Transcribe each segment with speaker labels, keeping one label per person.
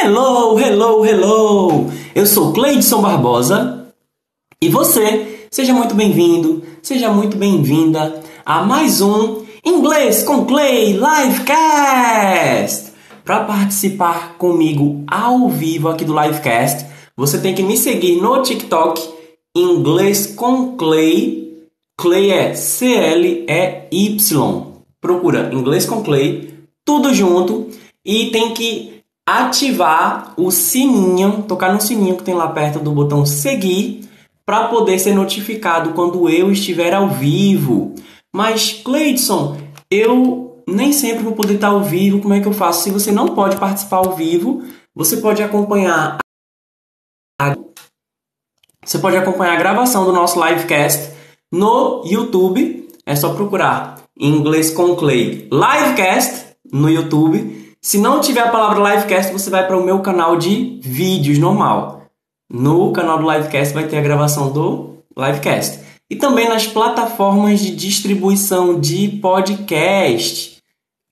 Speaker 1: Hello, hello, hello! Eu sou Cleidson Barbosa e você, seja muito bem-vindo, seja muito bem-vinda a mais um Inglês com Clay Livecast! Para participar comigo ao vivo aqui do Livecast, você tem que me seguir no TikTok Inglês com Clay. Clay é C-L-E-Y. Procura Inglês com Clay, tudo junto e tem que ativar o sininho, tocar no sininho que tem lá perto do botão seguir, para poder ser notificado quando eu estiver ao vivo. Mas, Cleidson, eu nem sempre vou poder estar ao vivo, como é que eu faço? Se você não pode participar ao vivo, você pode acompanhar a... você pode acompanhar a gravação do nosso livecast no YouTube. É só procurar inglês com Clay Livecast no YouTube se não tiver a palavra livecast, você vai para o meu canal de vídeos normal. No canal do livecast vai ter a gravação do livecast. E também nas plataformas de distribuição de podcast.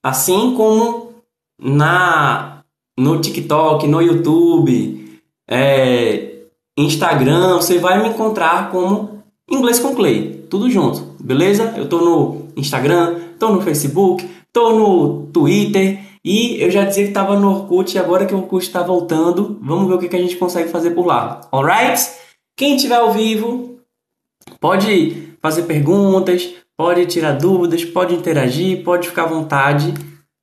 Speaker 1: Assim como na no TikTok, no YouTube, é, Instagram, você vai me encontrar como Inglês com Clay, tudo junto, beleza? Eu tô no Instagram, tô no Facebook, tô no Twitter e eu já dizia que estava no Orkut e agora que o Orkut está voltando, vamos ver o que, que a gente consegue fazer por lá. Alright? Quem estiver ao vivo, pode fazer perguntas, pode tirar dúvidas, pode interagir, pode ficar à vontade.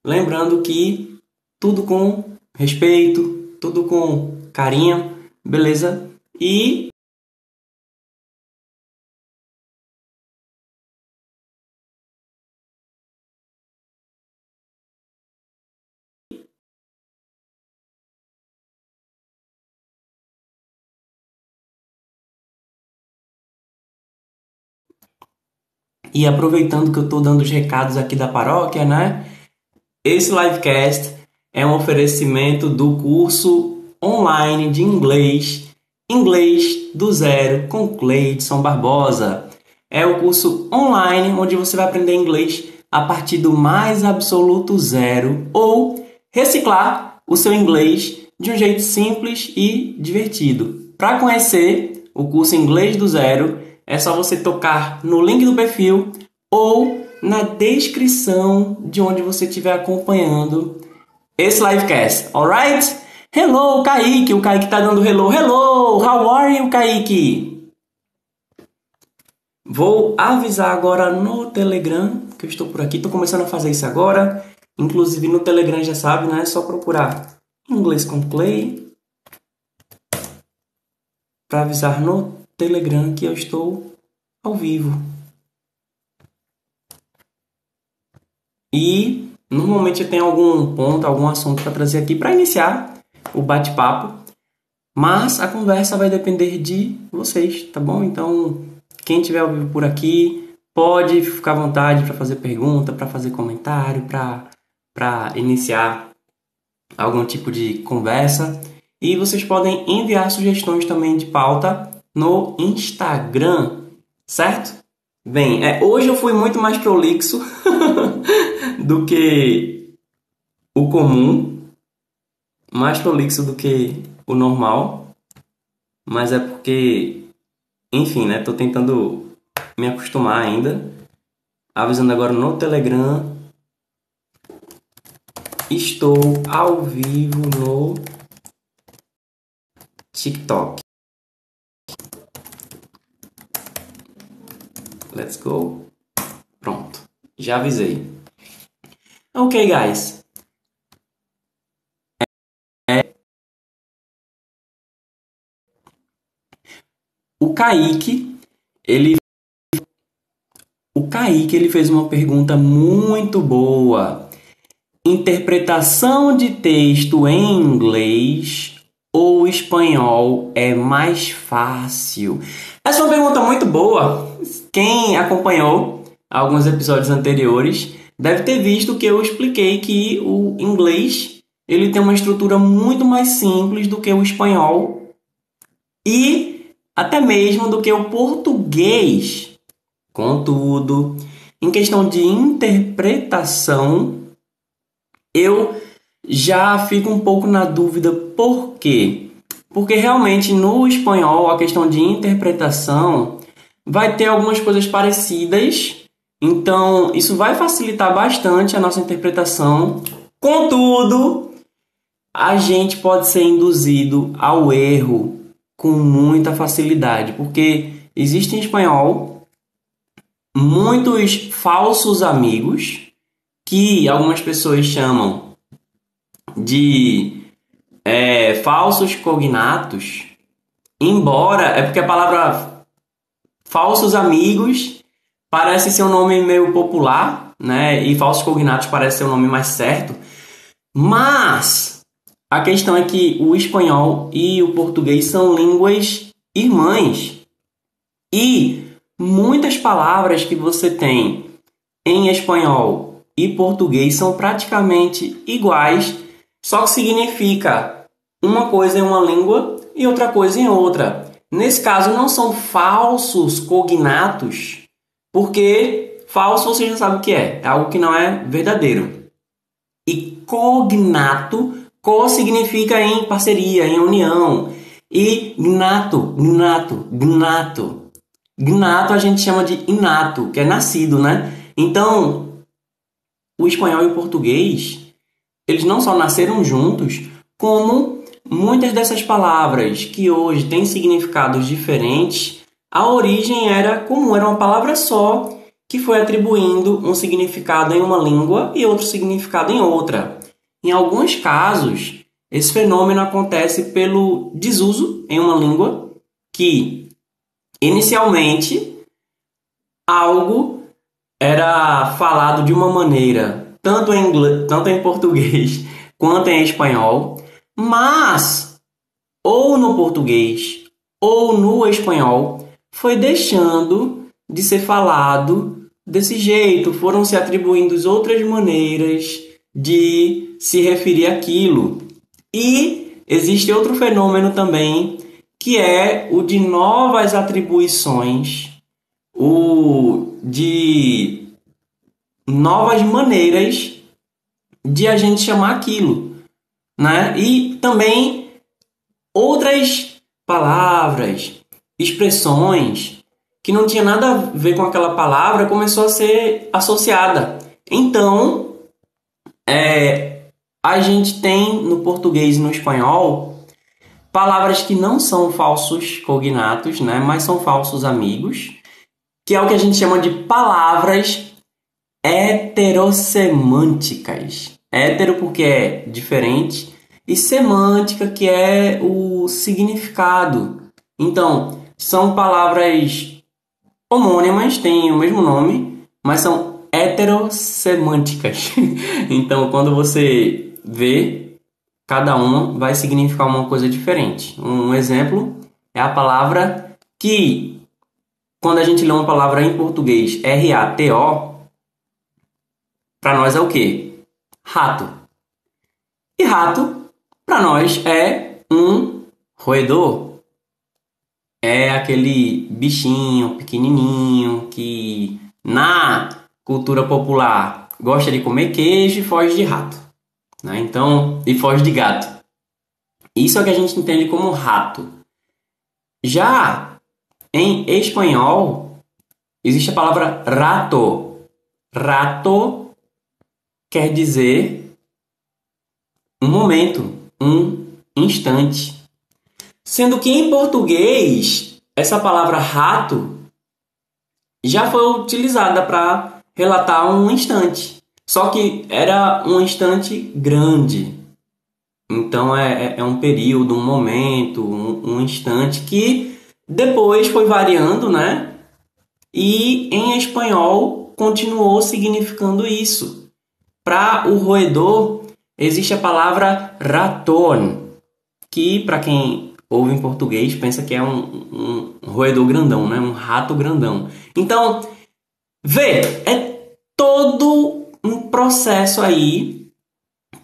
Speaker 1: Lembrando que tudo com respeito, tudo com carinho, beleza? E E aproveitando que eu estou dando os recados aqui da paróquia, né? Esse livecast é um oferecimento do curso online de inglês, Inglês do Zero com Cleidson Barbosa. É o curso online onde você vai aprender inglês a partir do mais absoluto zero ou reciclar o seu inglês de um jeito simples e divertido. Para conhecer o curso Inglês do Zero, é só você tocar no link do perfil ou na descrição de onde você estiver acompanhando esse livecast, alright? Hello, Kaique! O Kaique tá dando hello, hello! How are you, Kaique? Vou avisar agora no Telegram que eu estou por aqui. Estou começando a fazer isso agora. Inclusive no Telegram já sabe, né? É só procurar inglês com play para avisar no Telegram que eu estou ao vivo. E normalmente eu tenho algum ponto, algum assunto para trazer aqui para iniciar o bate-papo, mas a conversa vai depender de vocês, tá bom? Então, quem estiver ao vivo por aqui, pode ficar à vontade para fazer pergunta, para fazer comentário, para iniciar algum tipo de conversa. E vocês podem enviar sugestões também de pauta no Instagram, certo? Bem, é, hoje eu fui muito mais prolixo do que o comum, mais prolixo do que o normal, mas é porque, enfim, né? Tô tentando me acostumar ainda. Avisando agora no Telegram. Estou ao vivo no TikTok. Let's go. Pronto. Já avisei. Ok, guys. É... O Kaique, ele o Kaique ele fez uma pergunta muito boa. Interpretação de texto em inglês ou espanhol é mais fácil? Essa é uma pergunta muito boa. Quem acompanhou alguns episódios anteriores deve ter visto que eu expliquei que o inglês ele tem uma estrutura muito mais simples do que o espanhol e até mesmo do que o português. Contudo, em questão de interpretação, eu já fico um pouco na dúvida por quê? Porque realmente no espanhol a questão de interpretação vai ter algumas coisas parecidas, então isso vai facilitar bastante a nossa interpretação. Contudo, a gente pode ser induzido ao erro com muita facilidade, porque existe em espanhol muitos falsos amigos que algumas pessoas chamam de é, falsos cognatos, embora é porque a palavra falsos amigos parece ser um nome meio popular, né? E falsos cognatos parece ser o um nome mais certo, mas a questão é que o espanhol e o português são línguas irmãs e muitas palavras que você tem em espanhol e português são praticamente iguais só que significa uma coisa em uma língua e outra coisa em outra. Nesse caso, não são falsos cognatos, porque falso você já sabe o que é, é algo que não é verdadeiro. E cognato, co significa em parceria, em união. E gnato, gnato, gnato. Gnato a gente chama de inato, que é nascido, né? Então, o espanhol e o português eles não só nasceram juntos, como muitas dessas palavras que hoje têm significados diferentes, a origem era comum, era uma palavra só que foi atribuindo um significado em uma língua e outro significado em outra. Em alguns casos, esse fenômeno acontece pelo desuso em uma língua que inicialmente algo era falado de uma maneira tanto em inglês, tanto em português quanto em espanhol, mas ou no português ou no espanhol foi deixando de ser falado desse jeito, foram se atribuindo outras maneiras de se referir àquilo. E existe outro fenômeno também, que é o de novas atribuições, o de novas maneiras de a gente chamar aquilo, né? E também outras palavras, expressões que não tinha nada a ver com aquela palavra começou a ser associada. Então, é, a gente tem no português e no espanhol palavras que não são falsos cognatos, né? Mas são falsos amigos, que é o que a gente chama de palavras heterossemânticas. Hétero porque é diferente e semântica que é o significado. Então, são palavras homônimas, têm o mesmo nome, mas são heterossemânticas. então, quando você vê, cada uma vai significar uma coisa diferente. Um exemplo é a palavra que, quando a gente lê uma palavra em português, R-A-T-O, para nós é o quê? Rato. E rato, para nós, é um roedor. É aquele bichinho pequenininho que na cultura popular gosta de comer queijo e foge de rato. Né? Então, e foge de gato. Isso é o que a gente entende como rato. Já em espanhol, existe a palavra rato. Rato quer dizer um momento, um instante. Sendo que em português, essa palavra rato já foi utilizada para relatar um instante. Só que era um instante grande. Então é, é, é um período, um momento, um, um instante que depois foi variando, né? E em espanhol continuou significando isso. Para o roedor, existe a palavra raton, que para quem ouve em português pensa que é um, um roedor grandão, né? um rato grandão. Então, vê, é todo um processo aí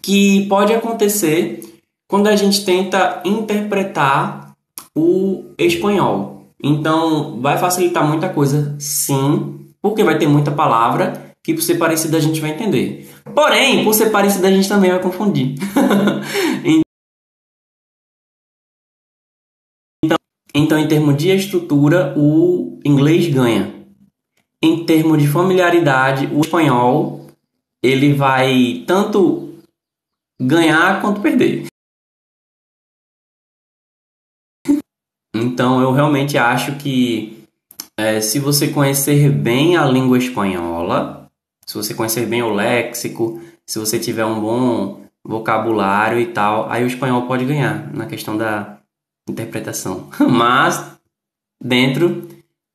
Speaker 1: que pode acontecer quando a gente tenta interpretar o espanhol. Então, vai facilitar muita coisa, sim, porque vai ter muita palavra que por ser parecido a gente vai entender. Porém, por ser parecido a gente também vai confundir. então, então, em termos de estrutura, o inglês ganha. Em termos de familiaridade, o espanhol ele vai tanto ganhar quanto perder. Então, eu realmente acho que é, se você conhecer bem a língua espanhola, se você conhecer bem o léxico, se você tiver um bom vocabulário e tal, aí o espanhol pode ganhar na questão da interpretação. Mas dentro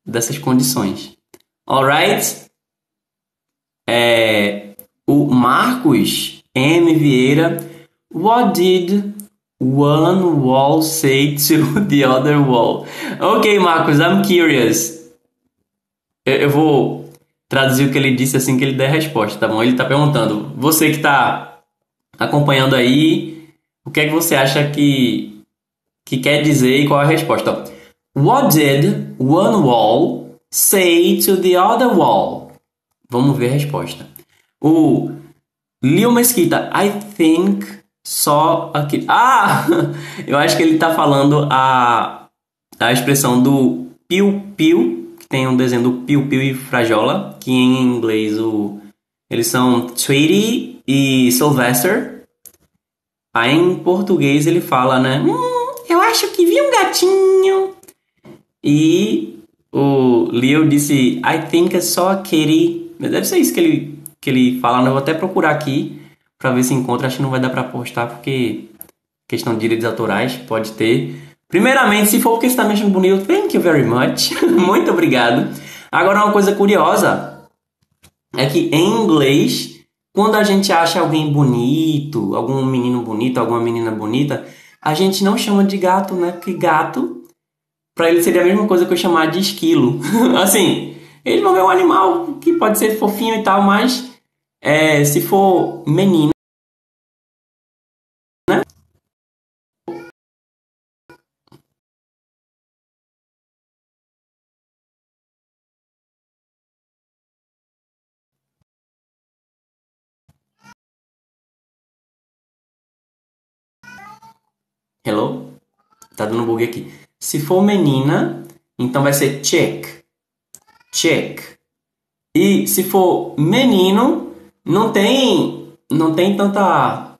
Speaker 1: dessas condições. Alright? É, o Marcos M. Vieira. What did one wall say to the other wall? Ok, Marcos, I'm curious. Eu, eu vou traduzir o que ele disse assim que ele der a resposta, tá bom? Ele está perguntando, você que está acompanhando aí, o que é que você acha que, que quer dizer e qual é a resposta? What did one wall say to the other wall? Vamos ver a resposta. O Leo Mesquita, I think só aqui. Ah! Eu acho que ele está falando a, a expressão do piu-piu tem um desenho do Piu Piu e Frajola, que em inglês o, eles são Tweety e Sylvester. Aí em português ele fala, né? Hum, eu acho que vi um gatinho. E o Leo disse, I think I saw a kitty. Deve ser isso que ele, que ele fala, né? Eu vou até procurar aqui para ver se encontra. Acho que não vai dar para postar porque questão de direitos autorais pode ter. Primeiramente, se for porque está me achando bonito, thank you very much. Muito obrigado. Agora, uma coisa curiosa é que em inglês, quando a gente acha alguém bonito, algum menino bonito, alguma menina bonita, a gente não chama de gato, né? Porque gato, para ele seria a mesma coisa que eu chamar de esquilo. assim, ele não é um animal que pode ser fofinho e tal, mas é, se for menino, Hello? Tá dando bug aqui. Se for menina, então vai ser check. Check. E se for menino, não tem não tem tanta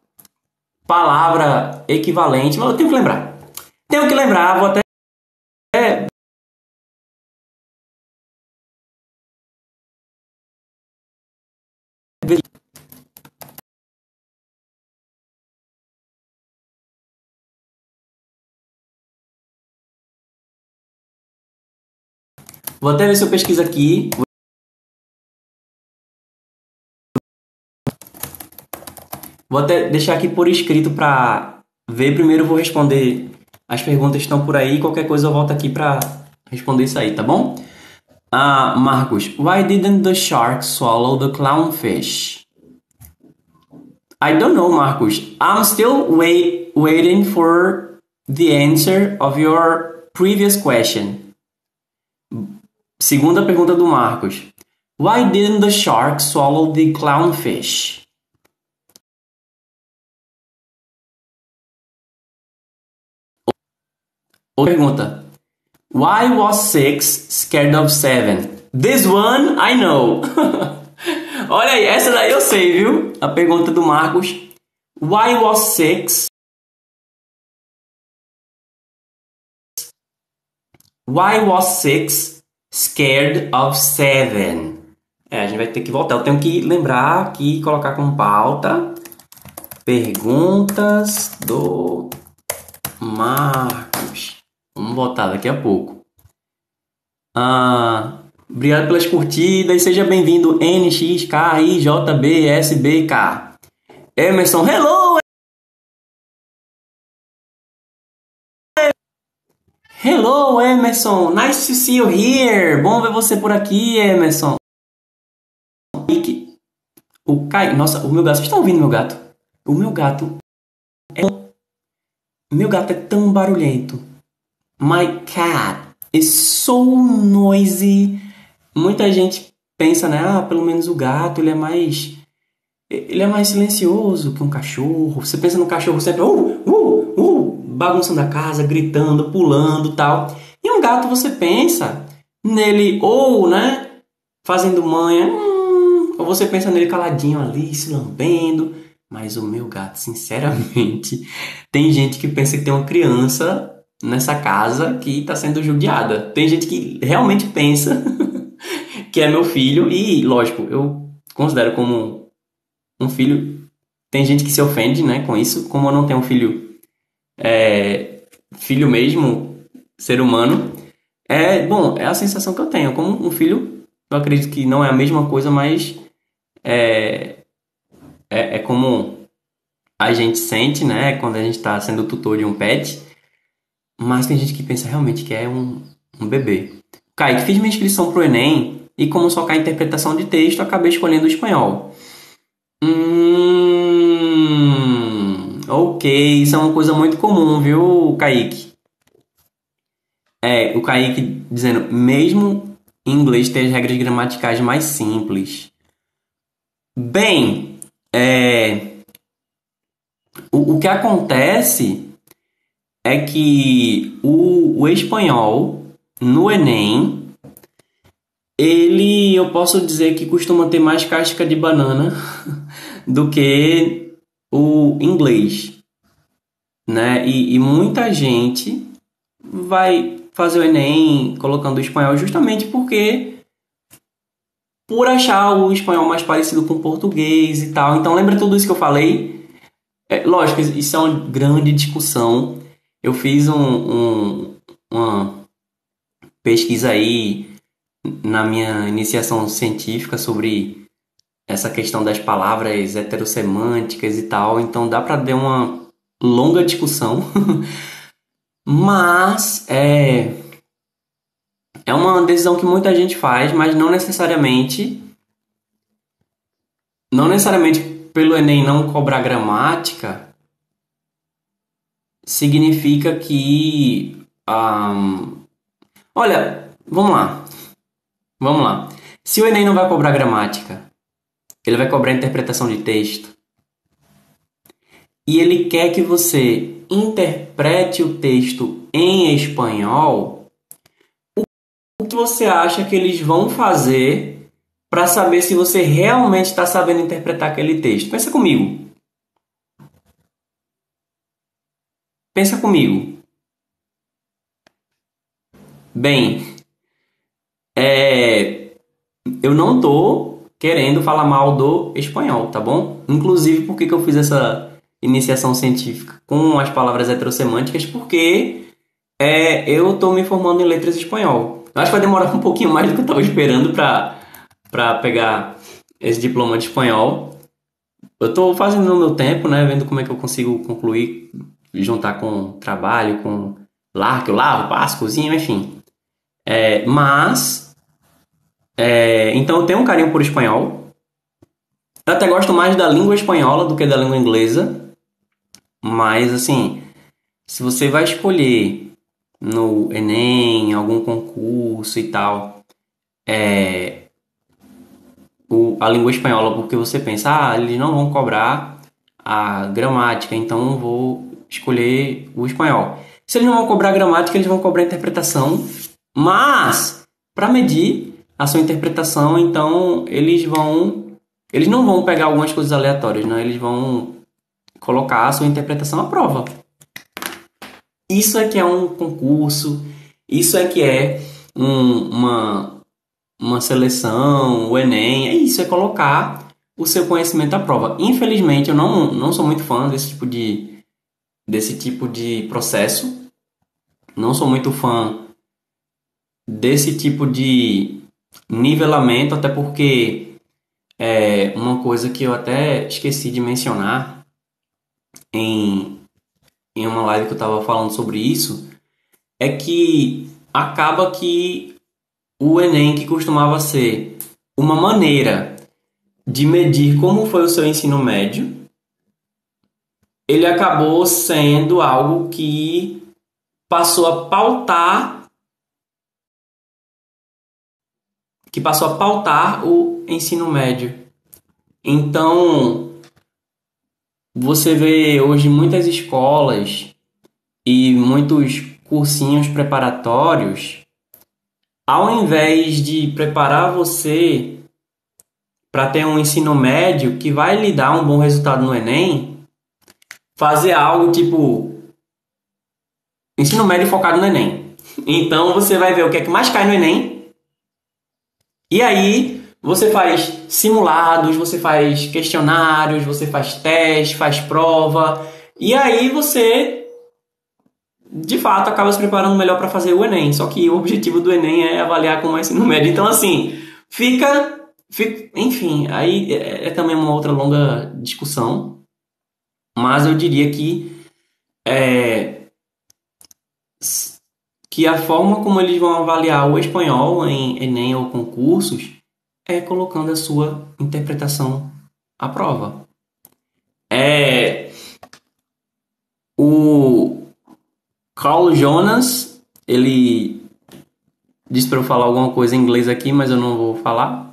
Speaker 1: palavra equivalente, mas eu tenho que lembrar. Tenho que lembrar, vou até Vou até ver se eu pesquiso aqui. Vou até deixar aqui por escrito para ver. Primeiro vou responder as perguntas que estão por aí. Qualquer coisa eu volto aqui para responder isso aí, tá bom? Ah, Marcos, why didn't the shark swallow the clownfish? I don't know, Marcos. I'm still wait, waiting for the answer of your previous question. Segunda pergunta do Marcos. Why didn't the shark swallow the clownfish? Outra pergunta. Why was six scared of seven? This one I know. Olha aí, essa daí eu sei, viu? A pergunta do Marcos. Why was six? Why was six Scared of Seven. É, a gente vai ter que voltar. Eu tenho que lembrar aqui colocar como pauta perguntas do Marcos. Vamos voltar daqui a pouco. Ah, obrigado pelas curtidas. Seja bem-vindo NXKIJBSBK. Emerson, hello! Hello, Emerson. Nice to see you here. Bom ver você por aqui, Emerson. O Kai, nossa, o meu gato. Vocês estão ouvindo meu gato? O meu gato é meu gato é tão barulhento. My cat is so noisy. Muita gente pensa, né? Ah, pelo menos o gato ele é mais ele é mais silencioso que um cachorro. Você pensa no cachorro sempre uh, uh, bagunçando a casa, gritando, pulando, tal. E um gato você pensa nele ou, né, fazendo manha, hum, ou você pensa nele caladinho ali, se lambendo. Mas o meu gato, sinceramente, tem gente que pensa que tem uma criança nessa casa que está sendo judiada. Tem gente que realmente pensa que é meu filho e, lógico, eu considero como um filho. Tem gente que se ofende, né, com isso. Como eu não tenho um filho, é, filho mesmo, ser humano, é bom. É a sensação que eu tenho. Como um filho, eu acredito que não é a mesma coisa, mas é, é, é como a gente sente, né, quando a gente está sendo tutor de um pet. Mas tem gente que pensa realmente que é um, um bebê. Kaique, fiz minha inscrição pro Enem e como só cai interpretação de texto, acabei escolhendo o espanhol. Hum, ok, isso é uma coisa muito comum, viu, Kaique? É, o Kaique dizendo, mesmo em inglês tem as regras gramaticais mais simples. Bem, é, o, o que acontece é que o, o espanhol no Enem ele eu posso dizer que costuma ter mais casca de banana do que o inglês, né? E, e, muita gente vai fazer o Enem colocando o espanhol justamente porque por achar o espanhol mais parecido com o português e tal. Então lembra tudo isso que eu falei? É, lógico, isso é uma grande discussão. Eu fiz um, um, uma pesquisa aí na minha iniciação científica sobre essa questão das palavras heterossemânticas e tal, então dá para dar uma longa discussão, mas é é uma decisão que muita gente faz, mas não necessariamente não necessariamente pelo Enem não cobrar gramática significa que um, olha, vamos lá. Vamos lá. Se o Enem não vai cobrar gramática, ele vai cobrar interpretação de texto. E ele quer que você interprete o texto em espanhol. O que você acha que eles vão fazer para saber se você realmente está sabendo interpretar aquele texto? Pensa comigo. Pensa comigo. Bem, é, eu não tô querendo falar mal do espanhol, tá bom? Inclusive, por que, que eu fiz essa iniciação científica com as palavras heterossemânticas? Porque é, eu tô me formando em letras espanhol. Eu acho que vai demorar um pouquinho mais do que eu estava esperando para pegar esse diploma de espanhol. Eu estou fazendo no meu tempo, né? Vendo como é que eu consigo concluir, juntar com trabalho, com lar que eu lavo, passo, cozinho, enfim. É, mas é, então eu tenho um carinho por espanhol. Eu até gosto mais da língua espanhola do que da língua inglesa. Mas assim, se você vai escolher no Enem, algum concurso e tal, é, o, a língua espanhola, porque você pensa, ah, eles não vão cobrar a gramática, então vou escolher o espanhol. Se eles não vão cobrar a gramática, eles vão cobrar a interpretação, mas para medir a sua interpretação, então eles vão eles não vão pegar algumas coisas aleatórias, né? Eles vão colocar a sua interpretação à prova. Isso é que é um concurso, isso é que é um, uma, uma seleção, o Enem, é isso, é colocar o seu conhecimento à prova. Infelizmente, eu não, não sou muito fã desse tipo de, desse tipo de processo. Não sou muito fã desse tipo de nivelamento, até porque é uma coisa que eu até esqueci de mencionar em, em uma live que eu estava falando sobre isso, é que acaba que o Enem, que costumava ser uma maneira de medir como foi o seu ensino médio, ele acabou sendo algo que passou a pautar que passou a pautar o ensino médio. Então, você vê hoje muitas escolas e muitos cursinhos preparatórios, ao invés de preparar você para ter um ensino médio que vai lhe dar um bom resultado no Enem, fazer algo tipo ensino médio focado no Enem. Então você vai ver o que é que mais cai no Enem. E aí você faz simulados, você faz questionários, você faz teste, faz prova. E aí você de fato acaba se preparando melhor para fazer o Enem. Só que o objetivo do Enem é avaliar como é ensino médio. Então assim, fica, fica enfim, aí é, é também uma outra longa discussão. Mas eu diria que é, que a forma como eles vão avaliar o espanhol em Enem ou concursos é colocando a sua interpretação à prova. É o Carl Jonas, ele disse para eu falar alguma coisa em inglês aqui, mas eu não vou falar.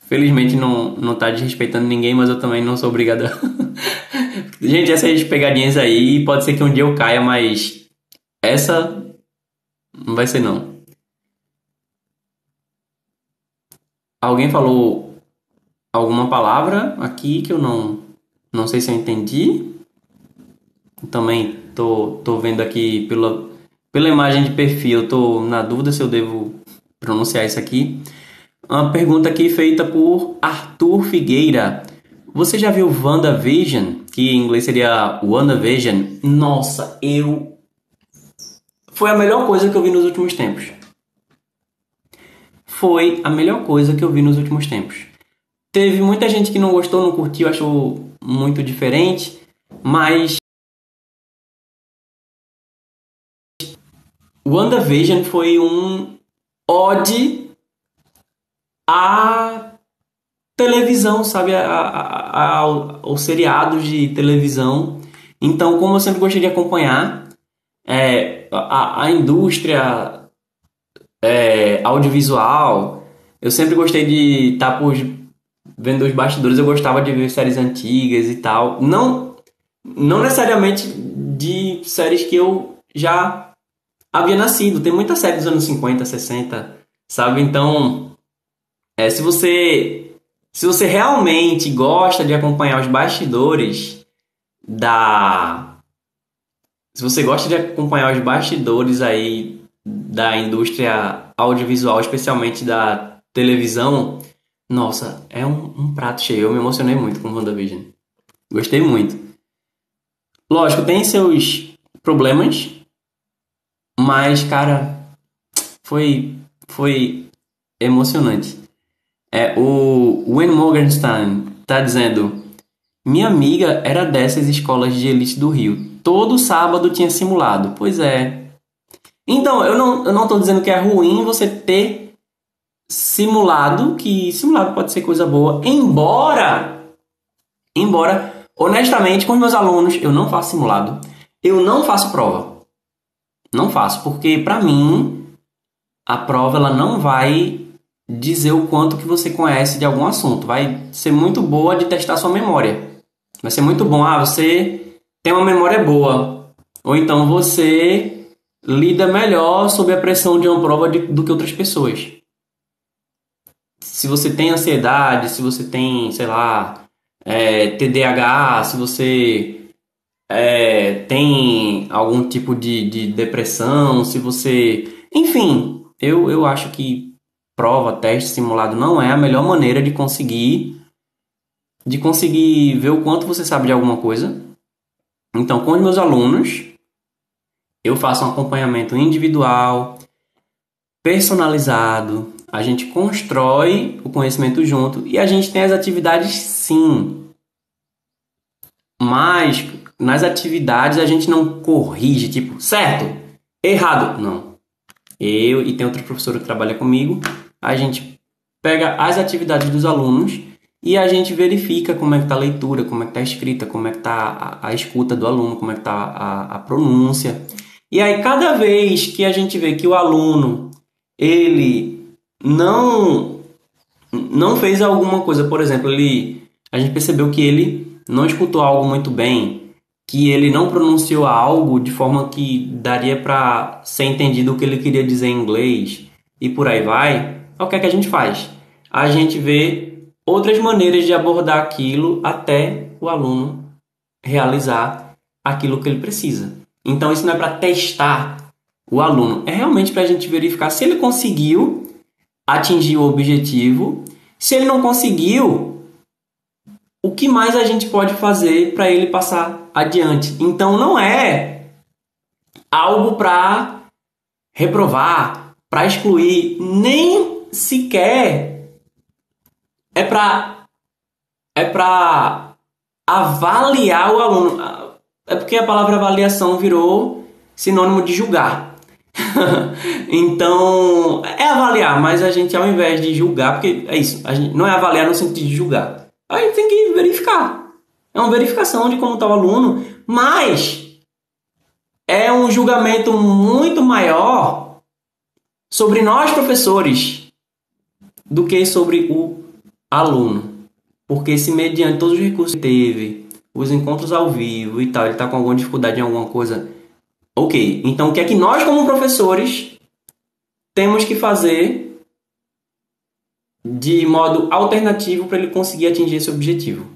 Speaker 1: Felizmente não, não tá desrespeitando ninguém, mas eu também não sou obrigado a... Gente, essas pegadinhas aí, pode ser que um dia eu caia, mas essa não vai ser não. Alguém falou alguma palavra aqui que eu não não sei se eu entendi. Também tô, tô vendo aqui pela, pela imagem de perfil, tô na dúvida se eu devo pronunciar isso aqui. Uma pergunta aqui feita por Arthur Figueira. Você já viu WandaVision? Que em inglês seria WandaVision. Nossa, eu foi a melhor coisa que eu vi nos últimos tempos. Foi a melhor coisa que eu vi nos últimos tempos. Teve muita gente que não gostou, não curtiu, achou muito diferente, mas WandaVision foi um ode à televisão, sabe? A, a, a, aos seriados de televisão. Então, como eu sempre gostei de acompanhar, é, a, a indústria é, audiovisual, eu sempre gostei de estar tá por vendo os bastidores, eu gostava de ver séries antigas e tal. Não, não necessariamente de séries que eu já havia nascido. Tem muita série dos anos 50, 60, sabe? Então, é, se você se você realmente gosta de acompanhar os bastidores da se você gosta de acompanhar os bastidores aí da indústria audiovisual, especialmente da televisão, nossa, é um, um prato cheio. Eu me emocionei muito com WandaVision. Gostei muito. Lógico, tem seus problemas, mas, cara, foi, foi emocionante. É, o Wayne Morgenstein tá dizendo: Minha amiga era dessas escolas de elite do Rio todo sábado tinha simulado. Pois é. Então, eu não, eu não dizendo que é ruim você ter simulado, que simulado pode ser coisa boa, embora, embora, honestamente, com meus alunos, eu não faço simulado. Eu não faço prova. Não faço, porque para mim, a prova ela não vai dizer o quanto que você conhece de algum assunto. Vai ser muito boa de testar sua memória. Vai ser muito bom. Ah, você tem uma memória boa. Ou então você lida melhor sob a pressão de uma prova de, do que outras pessoas. Se você tem ansiedade, se você tem, sei lá, é, TDAH, se você é, tem algum tipo de, de depressão, se você. Enfim, eu, eu acho que prova, teste, simulado não é a melhor maneira de conseguir de conseguir ver o quanto você sabe de alguma coisa então, com os meus alunos, eu faço um acompanhamento individual, personalizado, a gente constrói o conhecimento junto e a gente tem as atividades sim. Mas nas atividades a gente não corrige, tipo, certo, errado. Não. Eu e tem outra professora que trabalha comigo, a gente pega as atividades dos alunos e a gente verifica como é que está a leitura, como é que está a escrita, como é que está a, a, escuta do aluno, como é que está a, a pronúncia. E aí, cada vez que a gente vê que o aluno, ele não não fez alguma coisa, por exemplo, ele a gente percebeu que ele não escutou algo muito bem, que ele não pronunciou algo de forma que daria para ser entendido o que ele queria dizer em inglês e por aí vai. O que é que a gente faz? A gente vê outras maneiras de abordar aquilo até o aluno realizar aquilo que ele precisa. Então isso não é para testar o aluno, é realmente para a gente verificar se ele conseguiu atingir o objetivo. Se ele não conseguiu, o que mais a gente pode fazer para ele passar adiante? Então não é algo para reprovar, para excluir, nem sequer é para é para avaliar o aluno. É porque a palavra avaliação virou sinônimo de julgar. então, é avaliar, mas a gente ao invés de julgar, porque é isso, a gente não é avaliar no sentido de julgar. A gente tem que verificar. É uma verificação de como está o aluno, mas é um julgamento muito maior sobre nós professores do que sobre o aluno. Porque se mediante todos os recursos que teve, os encontros ao vivo e tal, ele está com alguma dificuldade em alguma coisa, Ok, então o que é que nós, como professores, temos que fazer de modo alternativo para ele conseguir atingir esse objetivo?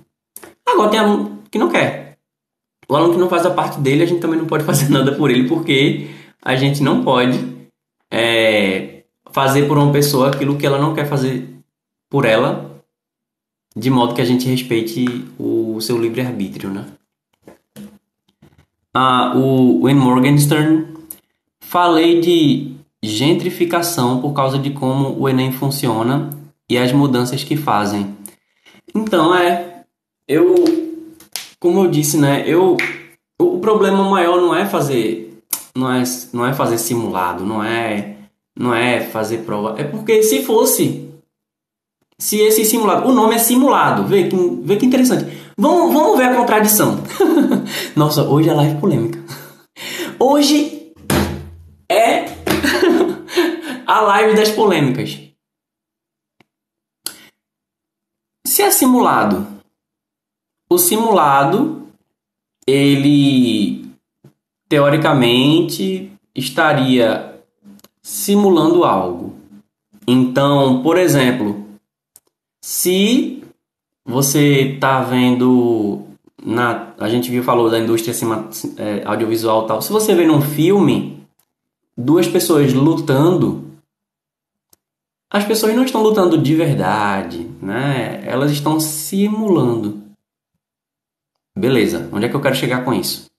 Speaker 1: Agora, tem aluno que não quer. O aluno que não faz a parte dele, a gente também não pode fazer nada por ele, porque a gente não pode é, fazer por uma pessoa aquilo que ela não quer fazer por ela, de modo que a gente respeite o seu livre-arbítrio, né? ah, o Wayne Morgenstern, falei de gentrificação por causa de como o Enem funciona e as mudanças que fazem. Então, é, eu, como eu disse, né, eu, o problema maior não é fazer, não é, não é fazer simulado, não é, não é fazer prova, é porque se fosse, se esse simulado, o nome é simulado, vê que, vê que interessante. Vamos, vamos ver a contradição. Nossa, hoje é live polêmica. Hoje é a live das polêmicas. Se é simulado, o simulado ele teoricamente estaria simulando algo. Então, por exemplo, se você tá vendo na a gente viu falou da indústria é, audiovisual tal. Se você vê num filme duas pessoas lutando, as pessoas não estão lutando de verdade, né? Elas estão simulando. Beleza? Onde é que eu quero chegar com isso?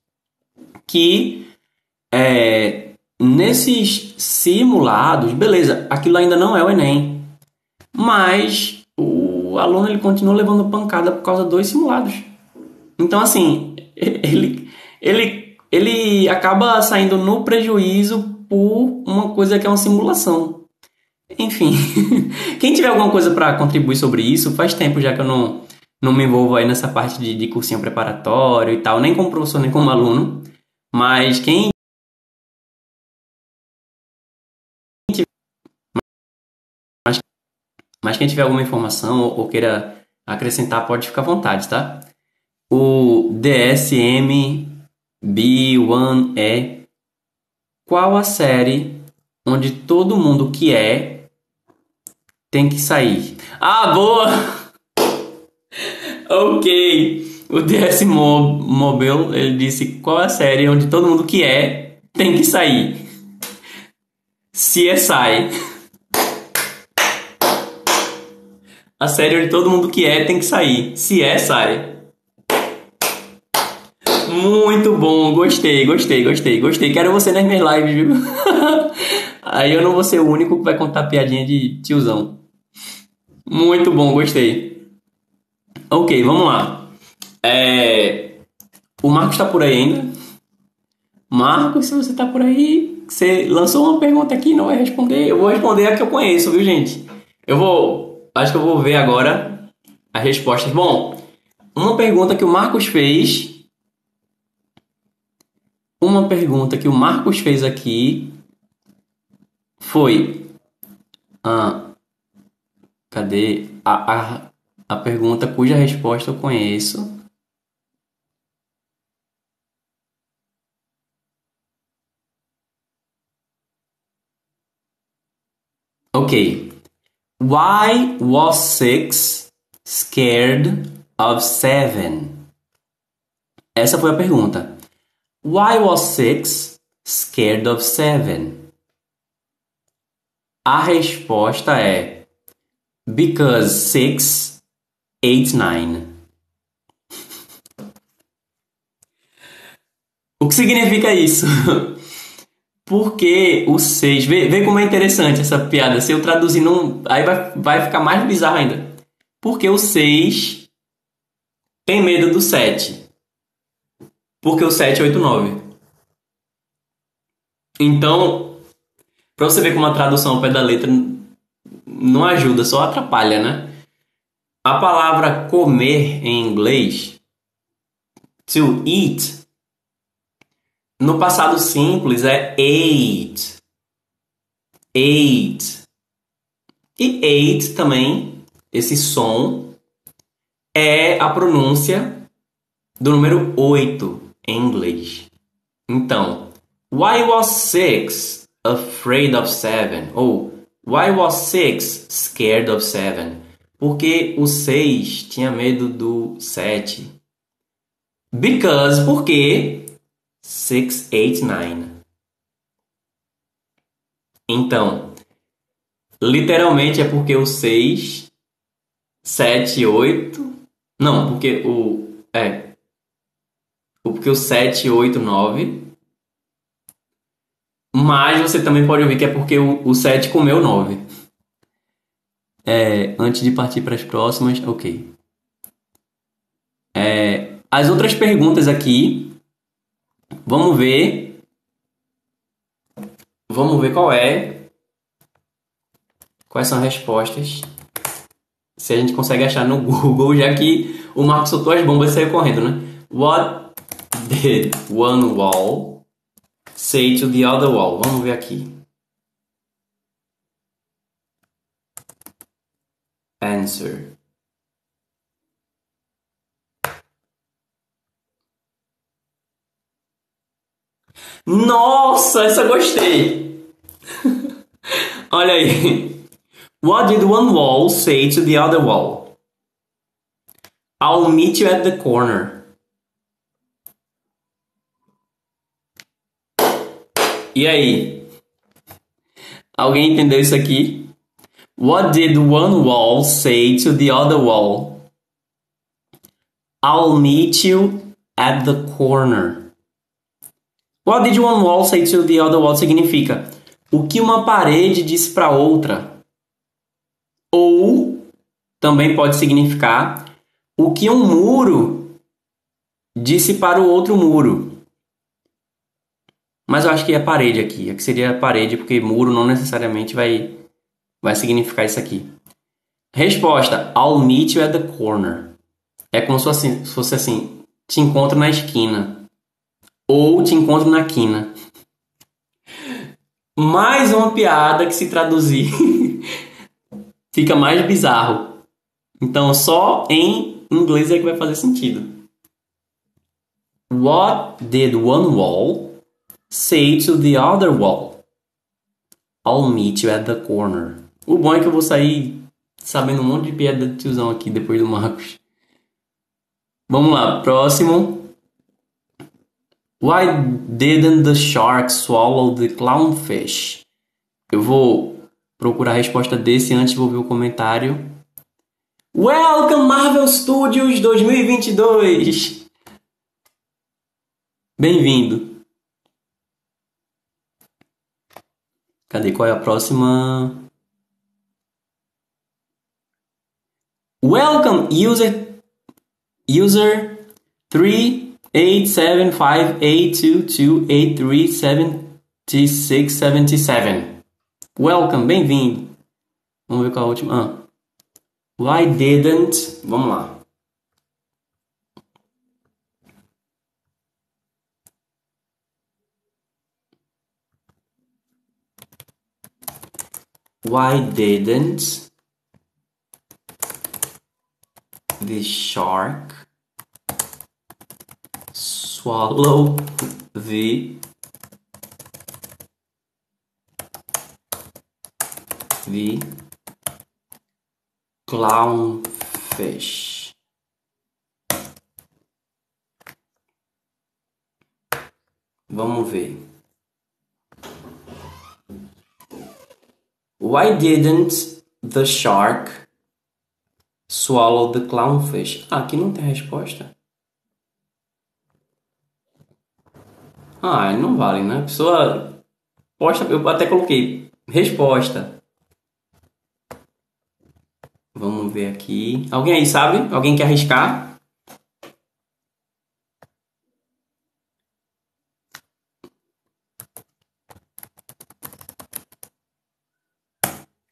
Speaker 1: Que é, nesses simulados, beleza, aquilo ainda não é o Enem, mas o aluno ele continua levando pancada por causa dos simulados. Então, assim, ele, ele, ele acaba saindo no prejuízo por uma coisa que é uma simulação. Enfim, quem tiver alguma coisa para contribuir sobre isso, faz tempo já que eu não, não me envolvo aí nessa parte de, de cursinho preparatório e tal, nem como professor, nem como aluno. Mas quem Mas quem tiver alguma informação ou, queira acrescentar, pode ficar à vontade, tá? O DSM-B1E. Qual a série onde todo mundo que é tem que sair? Ah, boa! ok. O DS Mobile, ele disse qual a série onde todo mundo que é tem que sair. CSI. A série onde todo mundo que é tem que sair. Se é, sai. Muito bom, gostei, gostei, gostei, gostei. Quero você nas minhas lives, viu? Aí eu não vou ser o único que vai contar piadinha de tiozão. Muito bom, gostei. Ok, vamos lá. É... O Marcos está por aí ainda? Marcos, se você está por aí, você lançou uma pergunta aqui não vai responder. Eu vou responder a que eu conheço, viu, gente? Eu vou acho que eu vou ver agora as respostas. Bom, uma pergunta que o Marcos fez. Uma pergunta que o Marcos fez aqui foi: ah, Cadê a, a, a pergunta cuja resposta eu conheço? Ok. Why was six scared of seven? Essa foi a pergunta. Why was six scared of seven? A resposta é because six, eight, nine. o que significa isso? Porque o 6. Vê, vê como é interessante essa piada. Se eu traduzir, não, aí vai, vai ficar mais bizarro ainda. Porque o 6 tem medo do 7. Porque o 7 é 8, 9. Então, pra você ver como a tradução ao pé da letra não ajuda, só atrapalha, né? A palavra comer em inglês, to eat, no passado simples é ate. Ate. E ate também, esse som, é a pronúncia do número 8 em inglês. Então, why was six afraid of seven? Ou why was six scared of seven? Porque o 6 tinha medo do 7. Because, porque six, eight, nine. Então, literalmente é porque o 6, 7, 8. Não, porque o. É. Porque o 7, 8, 9. Mas você também pode ouvir que é porque o, o 7 comeu 9. É, antes de partir para as próximas, ok. É, as outras perguntas aqui Vamos ver. Vamos ver qual é. Quais são as respostas. Se a gente consegue achar no Google, já que o Marcos soltou as bombas e saiu correndo, né? What did one wall say to the other wall? Vamos ver aqui. Answer. Nossa, essa gostei! Olha aí. What did one wall say to the other wall? I'll meet you at the corner. E aí? Alguém entendeu isso aqui? What did one wall say to the other wall? I'll meet you at the corner. What did one wall say to the other wall significa o que uma parede disse para outra. Ou também pode significar o que um muro disse para o outro muro. Mas eu acho que é parede aqui. Aqui seria parede, porque muro não necessariamente vai, vai significar isso aqui. Resposta: I'll meet you at the corner. É como se fosse assim, se fosse assim te encontro na esquina ou te encontro na quina. Mais uma piada que se traduzir fica mais bizarro. Então só em inglês é que vai fazer sentido. What did one wall say to the other wall? I'll meet you at the corner. O bom é que eu vou sair sabendo um monte de piada de tiozão aqui depois do Marcos. Vamos lá, próximo. Why didn't the shark swallow the clownfish? Eu vou procurar a resposta desse antes vou ver o comentário. Welcome Marvel Studios 2022. Bem-vindo. Cadê qual é a próxima? Welcome user user 3 eight seven five eight two two eight three seventy six seventy seven. Welcome, bem-vindo. Vamos ver qual é a última. Ah. Why didn't? Vamos lá. Why didn't the shark swallow the the clownfish? Vamos ver. Why didn't the shark swallow the clownfish? Ah, aqui não tem resposta. Ah, não vale, né? A pessoa posta, eu até coloquei resposta. Vamos ver aqui. Alguém aí sabe? Alguém quer arriscar?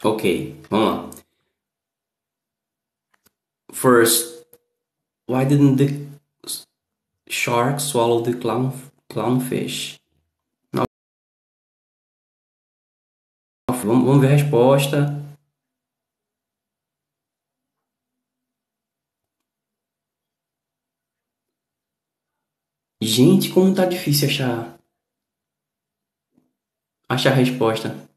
Speaker 1: Ok, vamos lá. First, why didn't the shark swallow the clown clownfish? Vamos, vamos ver a resposta. Gente, como tá difícil achar achar a resposta.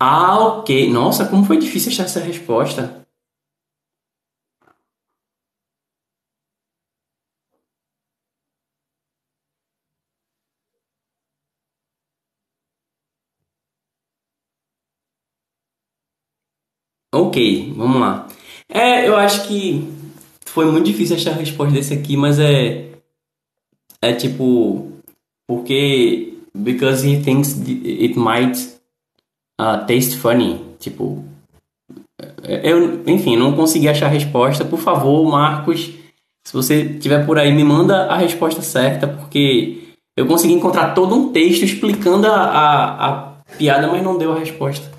Speaker 1: Ah, ok. Nossa, como foi difícil achar essa resposta. Ok, vamos lá. É, eu acho que foi muito difícil achar a resposta desse aqui, mas é. É tipo. Porque. Because he thinks it might uh, taste funny. Tipo, eu, enfim, não consegui achar a resposta. Por favor, Marcos, se você tiver por aí, me manda a resposta certa, porque eu consegui encontrar todo um texto explicando a, a, a piada, mas não deu a resposta.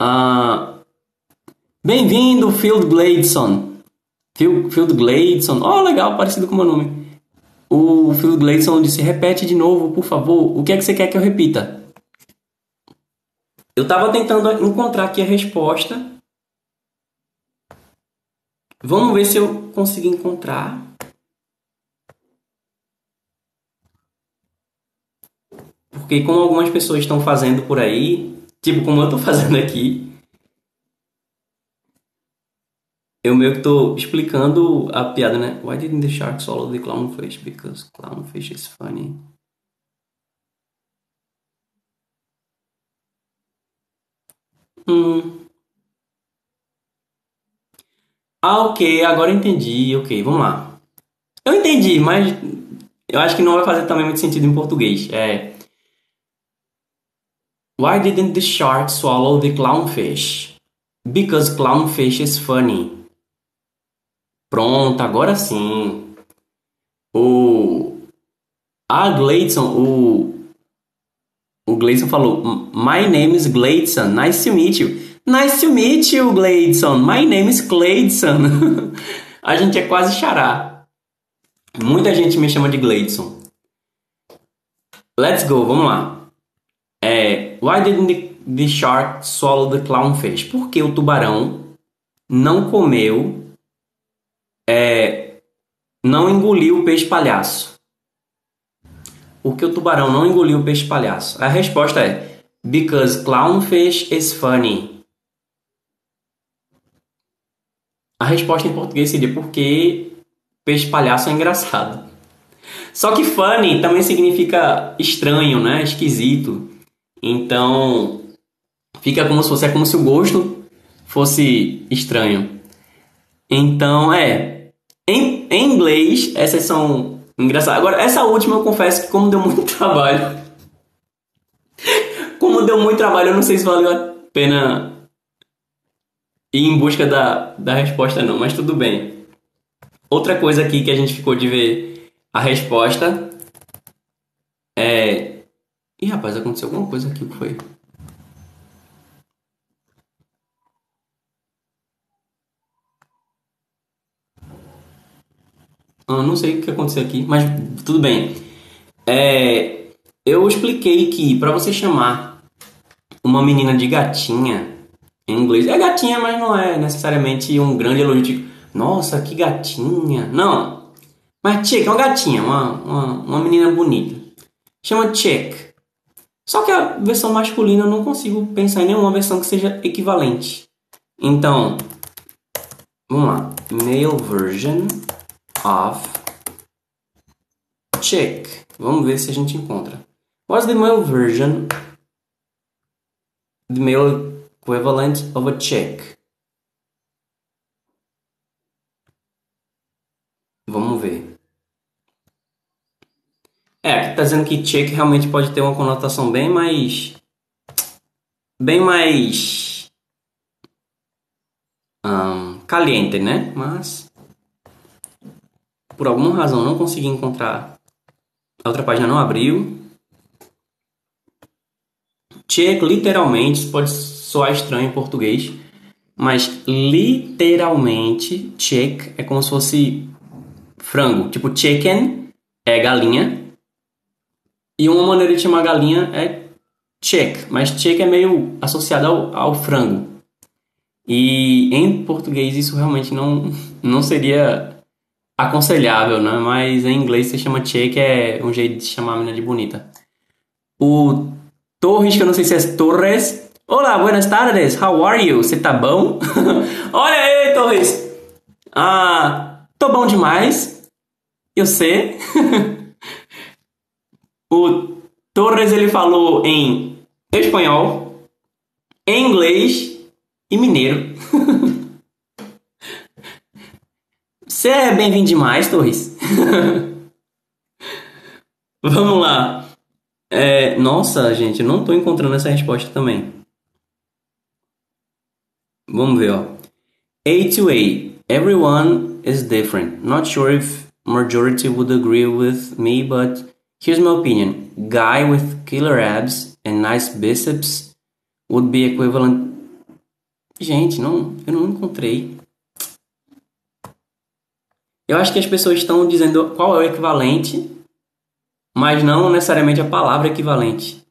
Speaker 1: Uh, Bem-vindo, Field Gladeson. Field, Field. Oh, legal, parecido com o meu nome. O Phil Gleison disse: repete de novo, por favor. O que é que você quer que eu repita? Eu estava tentando encontrar aqui a resposta. Vamos ver se eu consigo encontrar. Porque como algumas pessoas estão fazendo por aí, tipo como eu estou fazendo aqui, eu meio que tô explicando a piada, né? Why didn't the shark swallow the clownfish? Because clownfish is funny. Hum. Ah, ok, agora entendi. Ok, vamos lá. Eu entendi, mas eu acho que não vai fazer também muito sentido em português. É. Why didn't the shark swallow the clownfish? Because clownfish is funny. Pronto, agora sim. O a Gleidson, o o Gleidson falou: "My name is Gleidson. Nice to meet you." Nice to meet you, Gleidson. My name is Gleidson. A gente é quase xará. Muita gente me chama de Gleidson. Let's go, vamos lá. É, why didn't the, shark swallow the clownfish? Porque o tubarão não comeu é, não engoliu o peixe palhaço? Por que o tubarão não engoliu o peixe palhaço? A resposta é Because clownfish is funny. A resposta em português seria porque peixe palhaço é engraçado. Só que funny também significa estranho, né? Esquisito. Então, fica como se fosse é como se o gosto fosse estranho. Então, é, em, inglês, essas são engraçadas. Agora, essa última eu confesso que como deu muito trabalho. como deu muito trabalho, eu não sei se valeu a pena ir em busca da, da resposta não, mas tudo bem. Outra coisa aqui que a gente ficou de ver a resposta é... Ih, rapaz, aconteceu alguma coisa aqui, o que foi? Ah, não sei o que aconteceu aqui, mas tudo bem. É, eu expliquei que para você chamar uma menina de gatinha em inglês, é gatinha, mas não é necessariamente um grande elogio. Tipo, Nossa, que gatinha. Não. Mas chick é uma gatinha, uma, uma, uma menina bonita. Chama chick. Só que a versão masculina eu não consigo pensar em nenhuma versão que seja equivalente. Então, vamos lá. Male version of chick. Vamos ver se a gente encontra. What's the male version? The male equivalent of a chick. Vamos ver. É, tá dizendo que chick realmente pode ter uma conotação bem mais. bem mais. Um, caliente, né? Mas. Por alguma razão não consegui encontrar. A outra página não abriu. Chick, literalmente, pode soar estranho em português, mas literalmente, chick é como se fosse frango. Tipo, chicken é galinha e uma maneira de chamar galinha é chick, mas chick é meio associado ao, ao frango. E em português isso realmente não, não seria aconselhável, né? Mas em inglês você chama chick, é um jeito de chamar a menina de bonita. O Torres, que eu não sei se é Torres. Olá, buenas tardes, how are you? Você tá bom? Olha aí, Torres! Ah, tô bom demais. Eu sei. O Torres ele falou em espanhol, em inglês e mineiro. Você é bem-vindo demais, Torres. Vamos lá. É, nossa, gente, eu não estou encontrando essa resposta também. Vamos ver, ó. A to A. Everyone is different. Not sure if majority would agree with me, but Here's my opinion. Guy with killer abs and nice biceps would be equivalent. Gente, não, eu não encontrei. Eu acho que as pessoas estão dizendo qual é o equivalente, mas não necessariamente a palavra equivalente.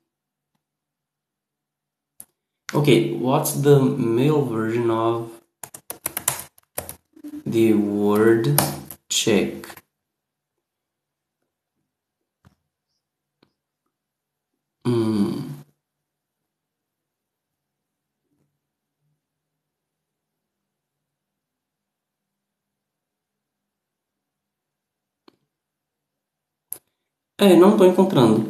Speaker 1: Ok, what's the male version of the word chick? Hum. É, não tô encontrando.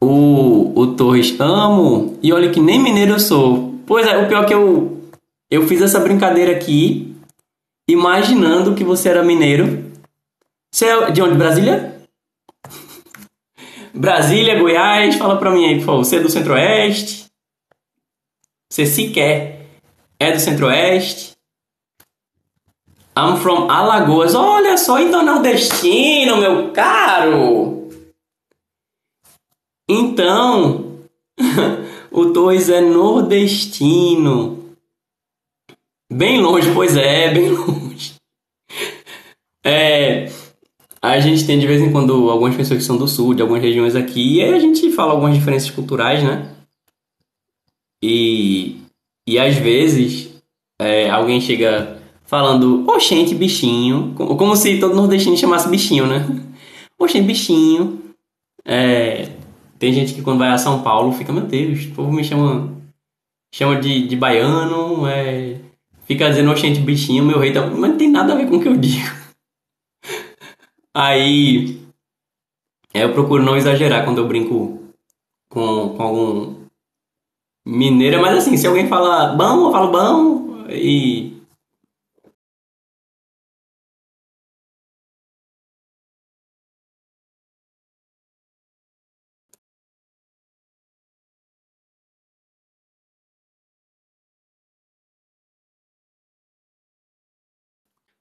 Speaker 1: O, o Torres amo. E olha que nem mineiro eu sou. Pois é, o pior é que eu, eu fiz essa brincadeira aqui, imaginando que você era mineiro. Você é de onde? Brasília? Brasília, Goiás, fala pra mim aí, por favor. Você é do Centro-Oeste? Você sequer é do Centro-Oeste? I'm from Alagoas. Olha só, então nordestino, meu caro. Então, o Torres é nordestino. Bem longe, pois é, bem longe. É, a gente tem de vez em quando algumas pessoas que são do sul, de algumas regiões aqui, e a gente fala algumas diferenças culturais, né? E, e às vezes é, alguém chega falando, oxente, bichinho, como se todo nordestino chamasse bichinho, né? Oxente, bichinho. É, tem gente que quando vai a São Paulo fica, meu Deus, o povo me chama, chama de, de baiano, é, fica dizendo oxente, bichinho, meu rei, tá, mas não tem nada a ver com o que eu digo. Aí é, eu procuro não exagerar quando eu brinco com, com algum mineiro, mas assim, se alguém fala bom, eu falo bom e.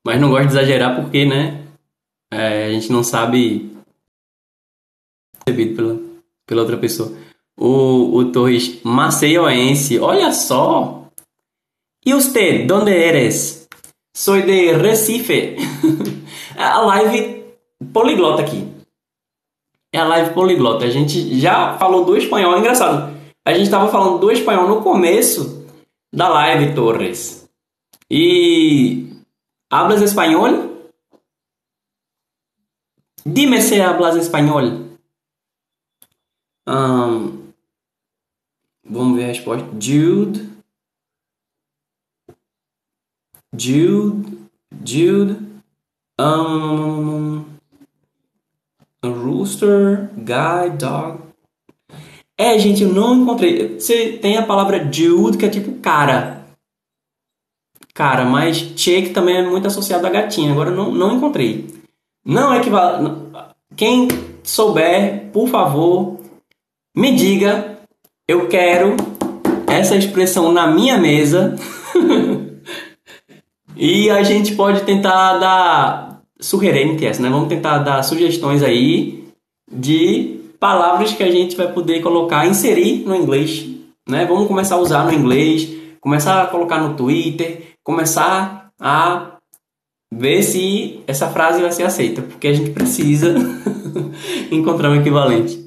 Speaker 1: Mas não gosto de exagerar porque, né? é, a gente não sabe recebido pela, pela outra pessoa. O, o Torres Maceioense, olha só! E você, onde eres? Sou de Recife. A live poliglota aqui. É a live poliglota. A gente já falou do espanhol. É engraçado. A gente estava falando do espanhol no começo da live, Torres. E. Hablas espanhol? Dime se hablas espanhol. Um, vamos ver a resposta. Jude. Jude. Jude. Um, rooster. Guy. Dog. É, gente, eu não encontrei. Você tem a palavra Jude, que é tipo cara. Cara, mas Chick também é muito associado a gatinha. Agora não, não encontrei. Não equivale. Quem souber, por favor, me diga. Eu quero essa expressão na minha mesa. e a gente pode tentar dar sugerentes, né? Vamos tentar dar sugestões aí de palavras que a gente vai poder colocar, inserir no inglês, né? Vamos começar a usar no inglês, começar a colocar no Twitter, começar a ver se essa frase vai ser aceita, porque a gente precisa encontrar um equivalente.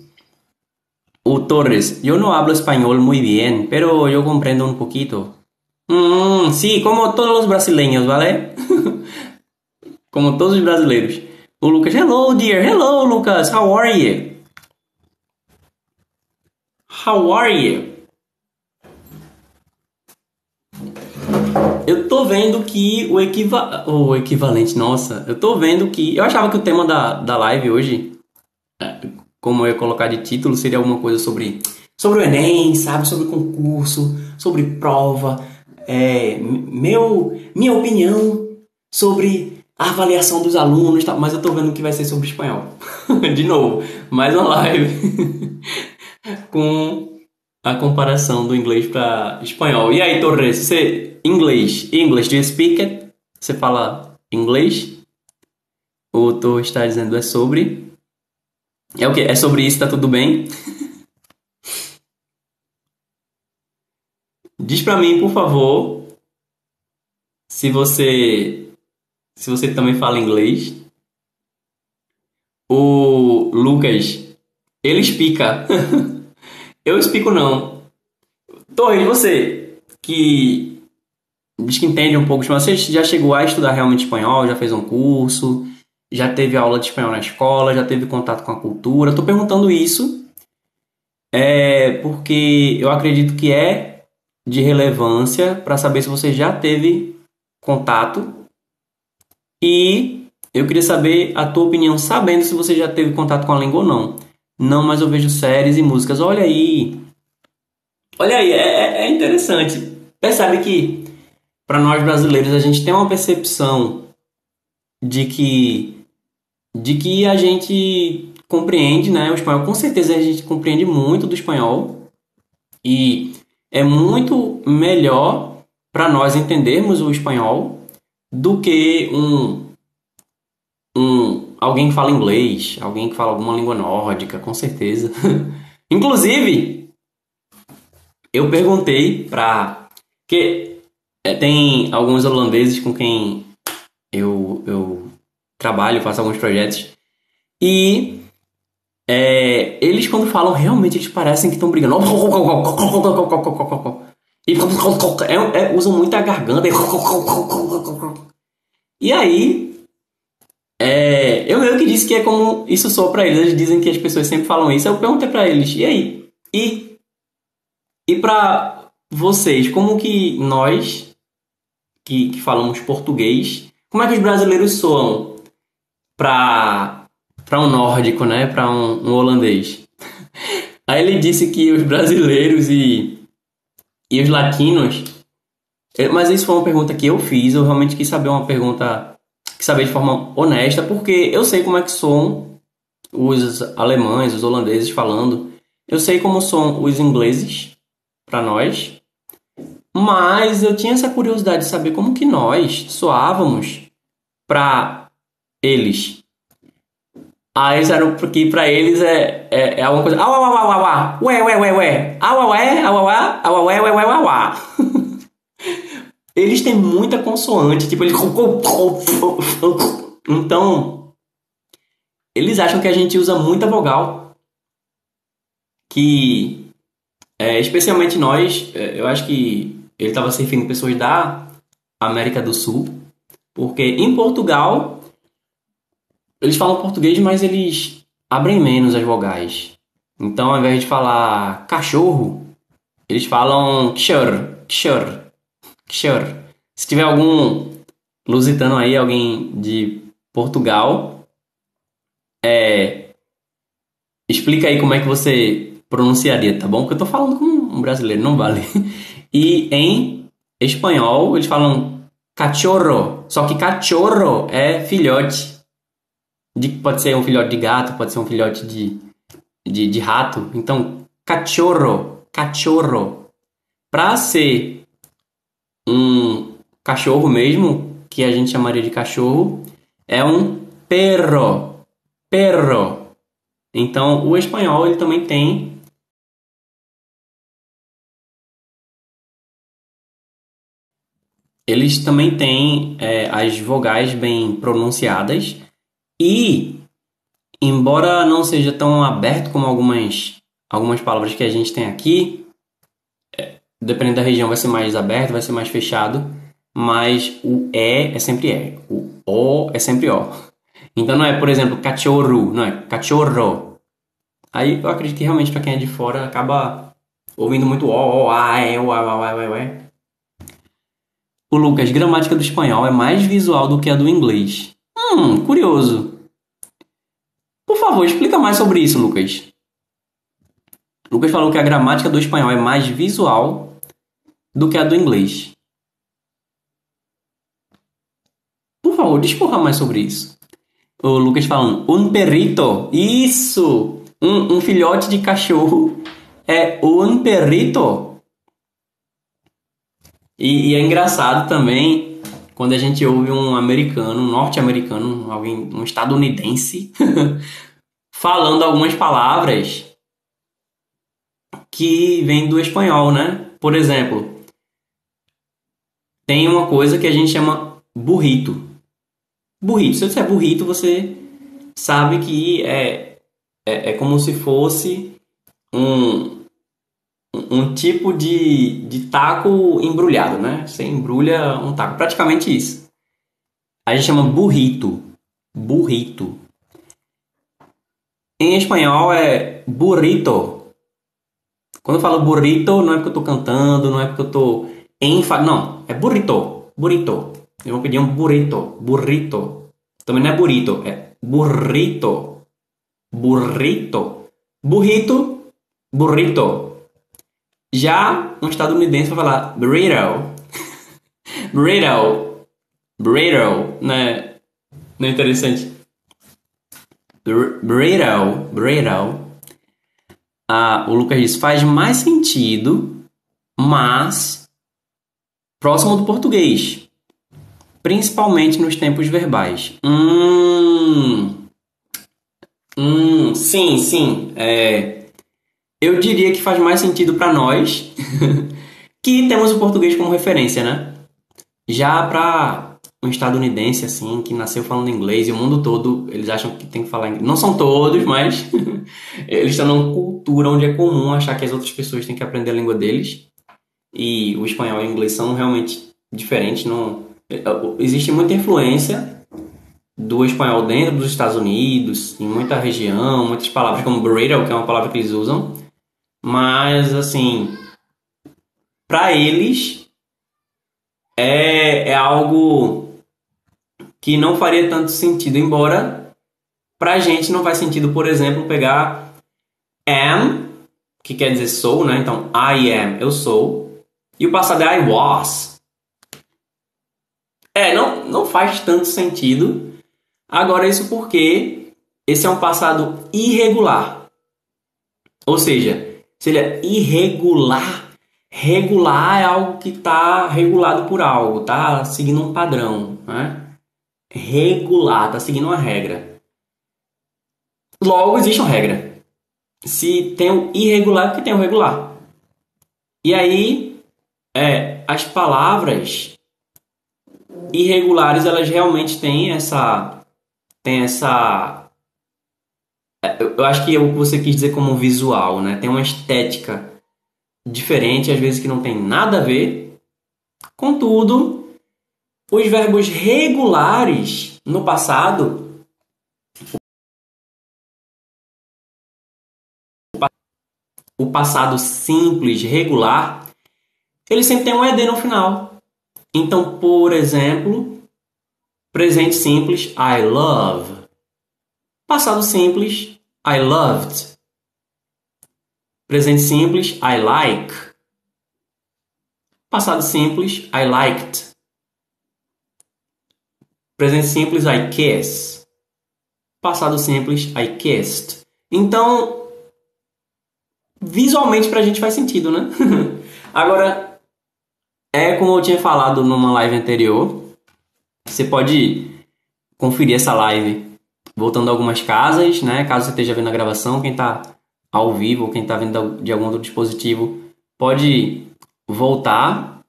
Speaker 1: O Torres, yo no hablo español muy bien, pero yo comprendo un poquito. Mm, sí, como todos los brasileños, ¿vale? como todos os brasileiros. O Lucas, hello dear, hello Lucas, how are you? How are you? Eu tô vendo que o, equiva... o equivalente, nossa, eu tô vendo que. Eu achava que o tema da, da live hoje, é, como eu ia colocar de título, seria alguma coisa sobre, sobre o Enem, sabe? Sobre concurso, sobre prova, é, meu, minha opinião sobre a avaliação dos alunos, tá? mas eu tô vendo que vai ser sobre espanhol. de novo, mais uma live com a comparação do inglês para espanhol. E aí, Torres, você inglês, English, do you speak it? Você fala inglês? O tu está dizendo é sobre? É o que? É sobre isso, tá tudo bem? Diz para mim, por favor, se você se você também fala inglês. O Lucas, ele explica. Eu explico não. Torre, você que diz que entende um pouco de você já chegou a estudar realmente espanhol, já fez um curso, já teve aula de espanhol na escola, já teve contato com a cultura. Estou perguntando isso é porque eu acredito que é de relevância para saber se você já teve contato e eu queria saber a tua opinião, sabendo se você já teve contato com a língua ou não. Não, mas eu vejo séries e músicas. Olha aí. Olha aí, é, é interessante. Percebe que para nós brasileiros a gente tem uma percepção de que de que a gente compreende, né, o espanhol. Com certeza a gente compreende muito do espanhol e é muito melhor para nós entendermos o espanhol do que um um alguém que fala inglês, alguém que fala alguma língua nórdica, com certeza. Inclusive, eu perguntei para que é, tem alguns holandeses com quem eu, eu trabalho, faço alguns projetos e é, eles quando falam realmente eles parecem que estão brigando e é, é, usam muito a garganta e aí é, eu meio que disse que é como isso só para eles. Eles dizem que as pessoas sempre falam isso. Eu perguntei para eles, e aí? E, e para vocês, como que nós, que, que falamos português, como é que os brasileiros soam para para um nórdico, né? Para um, um holandês? Aí ele disse que os brasileiros e, e os latinos. É, mas isso foi uma pergunta que eu fiz. Eu realmente quis saber uma pergunta que saber de forma honesta, porque eu sei como é que são os alemães, os holandeses falando. Eu sei como são os ingleses para nós, mas eu tinha essa curiosidade de saber como que nós soávamos para eles. Aí eram porque para eles é, é, é alguma coisa. Au, au, au, au, au, ué, ué, ué, ué. Au, ué, au, ué, ué, ué, ué, ué. Eles têm muita consoante, tipo, eles. Então, eles acham que a gente usa muita vogal, que é, especialmente nós, é, eu acho que ele estava se referindo a pessoas da América do Sul, porque em Portugal eles falam português, mas eles abrem menos as vogais. Então, ao invés de falar cachorro, eles falam kshur, kshur, kshur. Se tiver algum lusitano aí, alguém de Portugal, é, explica aí como é que você pronunciaria, tá bom? Porque eu tô falando como um brasileiro, não vale. E em espanhol eles falam cachorro, só que cachorro é filhote. De, pode ser um filhote de gato, pode ser um filhote de, de, de rato. Então, cachorro, cachorro. Para ser um cachorro mesmo, que a gente chamaria de cachorro, é um perro, perro. Então, o espanhol ele também tem eles também têm é, as vogais bem pronunciadas e, embora não seja tão aberto como algumas, algumas palavras que a gente tem aqui, dependendo da região vai ser mais aberto, vai ser mais fechado, mas o E é sempre E, o O é sempre O. Então não é, por exemplo, cachorro, não é cachorro. Aí eu acredito que realmente para quem é de fora acaba ouvindo muito O, O, A, E, O, A, O, A, O, E. O Lucas, gramática do espanhol é mais visual do que a do inglês. Hum, curioso. Por favor, explica mais sobre isso, Lucas. Lucas falou que a gramática do espanhol é mais visual do que a do inglês. Por favor, discorra mais sobre isso. O Lucas falando, um perrito. Isso! Um, um filhote de cachorro é um perrito. E, e, é engraçado também quando a gente ouve um americano, um norte-americano, alguém, um estadunidense, falando algumas palavras que vêm do espanhol, né? Por exemplo, tem uma coisa que a gente chama burrito. Burrito. Se eu disser burrito, você sabe que é, é, é como se fosse um, um tipo de, de taco embrulhado, né? Você embrulha um taco, praticamente isso. A gente chama burrito. Burrito. Em espanhol é burrito. Quando eu falo burrito, não é porque eu tô cantando, não é porque eu tô enfa... Não, é burrito. Burrito. Eu vou pedir um burrito. Burrito. Também não é burrito, é burrito. Burrito. Burrito. Burrito. Já um estadunidense vai falar burrito. burrito. Burrito. Né? Não é interessante? Burrito. Burrito. O Lucas diz, faz mais sentido, mas próximo do português. Principalmente nos tempos verbais. Hum. Hum, sim, sim. É, eu diria que faz mais sentido para nós que temos o português como referência, né? Já para um estadunidense assim que nasceu falando inglês e o mundo todo eles acham que tem que falar inglês. Não são todos, mas eles estão numa cultura onde é comum achar que as outras pessoas têm que aprender a língua deles e o espanhol e o inglês são realmente diferentes. Não existe muita influência do espanhol dentro dos Estados Unidos, em muita região, muitas palavras como burrito, que é uma palavra que eles usam, mas, assim, para eles é, é algo que não faria tanto sentido, embora pra gente não faz sentido, por exemplo, pegar am, que quer dizer sou, né? Então, I am, eu sou, e o passado é I was. É, não, não faz tanto sentido. Agora, isso porque esse é um passado irregular. Ou seja, se ele é irregular, regular é algo que está regulado por algo, tá seguindo um padrão, né? Regular, tá seguindo uma regra. Logo existe uma regra. Se tem o irregular, porque tem o regular. E aí, é, as palavras irregulares, elas realmente têm essa tem essa. É, eu acho que é o que você quis dizer como visual, né? Tem uma estética diferente, às vezes que não tem nada a ver. Contudo, os verbos regulares no passado o passado simples regular, ele sempre tem um ed no final. Então, por exemplo, presente simples I love. Passado simples I loved. Presente simples I like. Passado simples I liked. Presente simples I kiss. Passado simples I kissed. Então, visualmente pra gente faz sentido, né? Agora, é como eu tinha falado numa live anterior, você pode conferir essa live voltando a algumas casas, né? Caso você esteja vendo a gravação, quem está ao vivo quem está vendo de algum outro dispositivo, pode voltar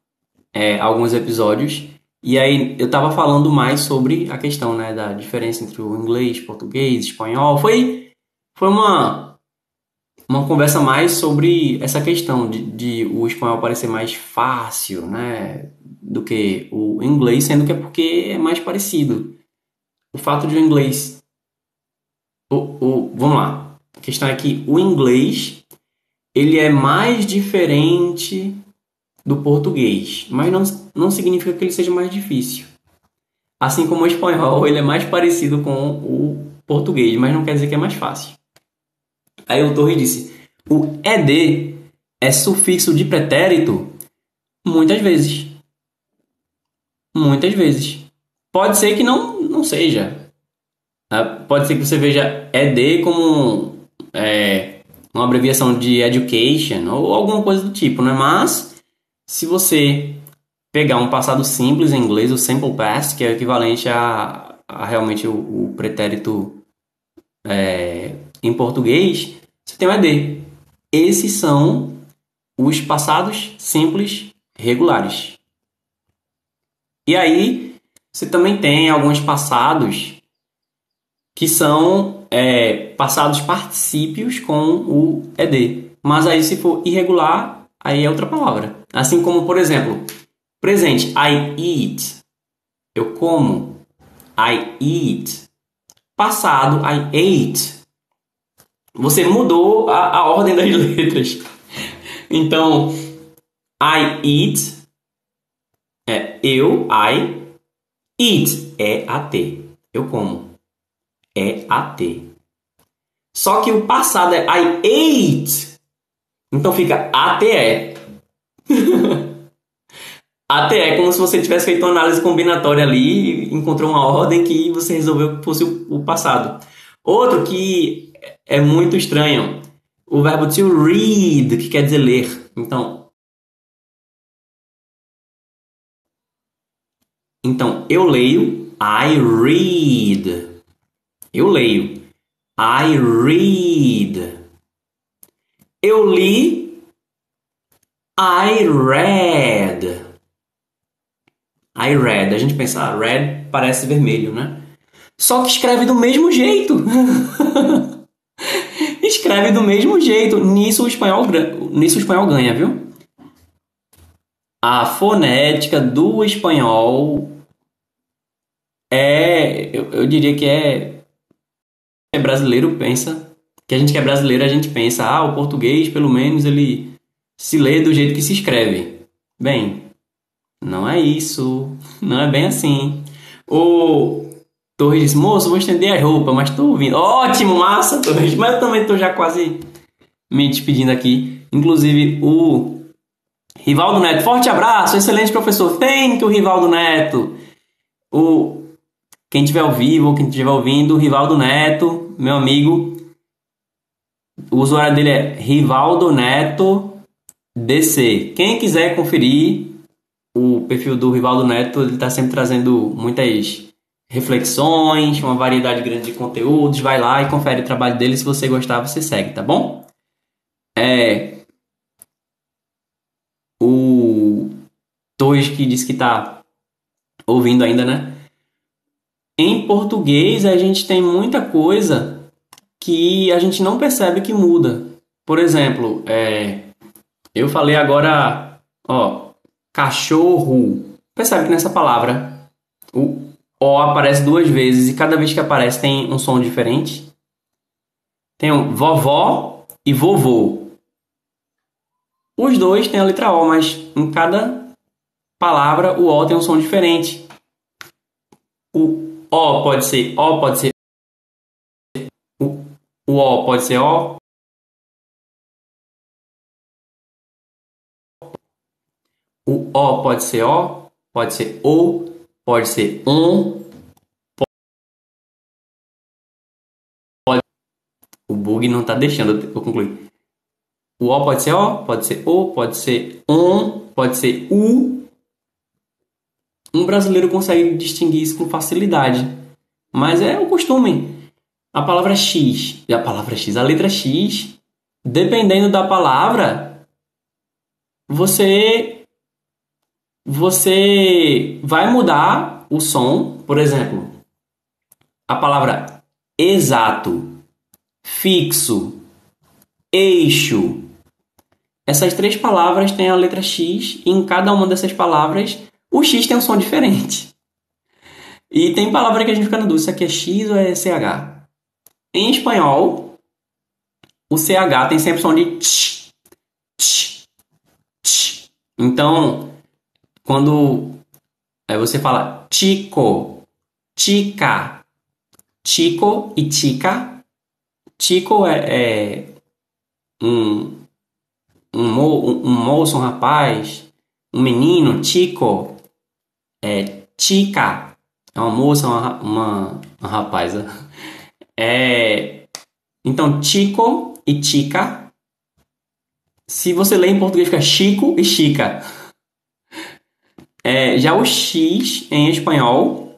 Speaker 1: é, alguns episódios. E aí eu estava falando mais sobre a questão né, da diferença entre o inglês, português, espanhol. Foi, foi uma, uma conversa mais sobre essa questão de, de o espanhol parecer mais fácil, né? do que o inglês, sendo que é porque é mais parecido. O fato de o inglês. O, o, vamos lá. A questão é que o inglês ele é mais diferente do português, mas não, não significa que ele seja mais difícil. Assim como o espanhol, ele é mais parecido com o português, mas não quer dizer que é mais fácil. Aí o Torre disse: o ed é sufixo de pretérito muitas vezes. Muitas vezes. Pode ser que não, não seja. Tá? Pode ser que você veja ED como é, uma abreviação de education ou alguma coisa do tipo, né? Mas se você pegar um passado simples em inglês, o simple past, que é equivalente a, a realmente o, o pretérito é, em português, você tem o ED. Esses são os passados simples regulares. E aí, você também tem alguns passados que são é, passados particípios com o ed. Mas aí, se for irregular, aí é outra palavra. Assim como, por exemplo, presente, I eat. Eu como. I eat. Passado, I ate. Você mudou a, a ordem das letras. Então, I eat é eu, I, eat, é at. Eu como. É at. Só que o passado é I ate. Então fica ATE. ATE é como se você tivesse feito uma análise combinatória ali e encontrou uma ordem que você resolveu que fosse o passado. Outro que é muito estranho. O verbo to read, que quer dizer ler. Então, Então, eu leio, I read. Eu leio, I read. Eu li, I read. I read. A gente pensa, ah, red parece vermelho, né? Só que escreve do mesmo jeito. escreve do mesmo jeito. Nisso o espanhol, nisso o espanhol ganha, viu? A fonética do espanhol é, eu, eu diria que é, é brasileiro pensa, que a gente que é brasileiro a gente pensa, ah, o português pelo menos ele se lê do jeito que se escreve. Bem, não é isso, não é bem assim. O Torres disse, moço, vou estender a roupa, mas tô ouvindo. Ótimo, massa, Torres, mas eu também tô já quase me despedindo aqui. Inclusive, o Rivaldo Neto, forte abraço, excelente professor. Thank you, Rivaldo Neto. O quem estiver ao vivo, quem estiver ouvindo, Rivaldo Neto, meu amigo. O usuário dele é Rivaldo Neto DC. Quem quiser conferir o perfil do Rivaldo Neto, ele está sempre trazendo muitas reflexões, uma variedade grande de conteúdos. Vai lá e confere o trabalho dele. Se você gostar, você segue, tá bom? É. O Torres que disse que está ouvindo ainda, né? Em português a gente tem muita coisa que a gente não percebe que muda. Por exemplo, é, eu falei agora, ó, cachorro. Percebe que nessa palavra o O aparece duas vezes e cada vez que aparece tem um som diferente? Tem um vovó e vovô. Os dois têm a letra O, mas em cada palavra o O tem um som diferente. O O pode ser O, pode ser o, o O pode ser O. O O pode ser O, pode ser O, pode ser um. Pode... O bug não está deixando eu concluir. O O pode ser O, pode ser O, pode ser um, pode ser U. Um brasileiro consegue distinguir isso com facilidade. Mas é o costume. A palavra X, e a palavra X, a letra X, dependendo da palavra, você você vai mudar o som, por exemplo, a palavra exato, fixo, eixo. Essas três palavras têm a letra X e em cada uma dessas palavras o X tem um som diferente. E tem palavra que a gente fica na dúvida se aqui é X ou é CH. Em espanhol, o CH tem sempre som de tch, tch, tch. Então, quando é, você fala chico, chica, chico e chica, chico é, é um, um, mo, um, um moço, um rapaz, um menino, chico, é chica, é uma moça, uma, uma, uma rapaza. É, então, Chico e Chica. Se você lê em português, fica Chico e Chica. É, já o X em espanhol,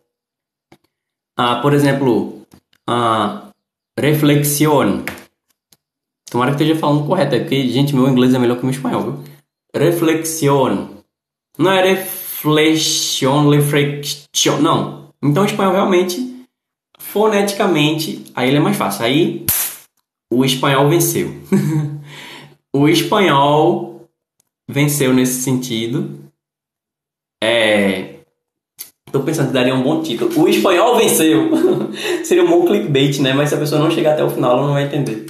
Speaker 1: ah, por exemplo, ah, reflexión. Tomara que esteja falando correto, é porque, gente, meu inglês é melhor que o meu espanhol, viu? Reflexión. Não é reflexión, reflexión, não. Então, o espanhol realmente foneticamente, aí ele é mais fácil. Aí o espanhol venceu. o espanhol venceu nesse sentido. É. Tô pensando que daria um bom título. O espanhol venceu! Seria um bom clickbait, né? Mas se a pessoa não chegar até o final, ela não vai entender.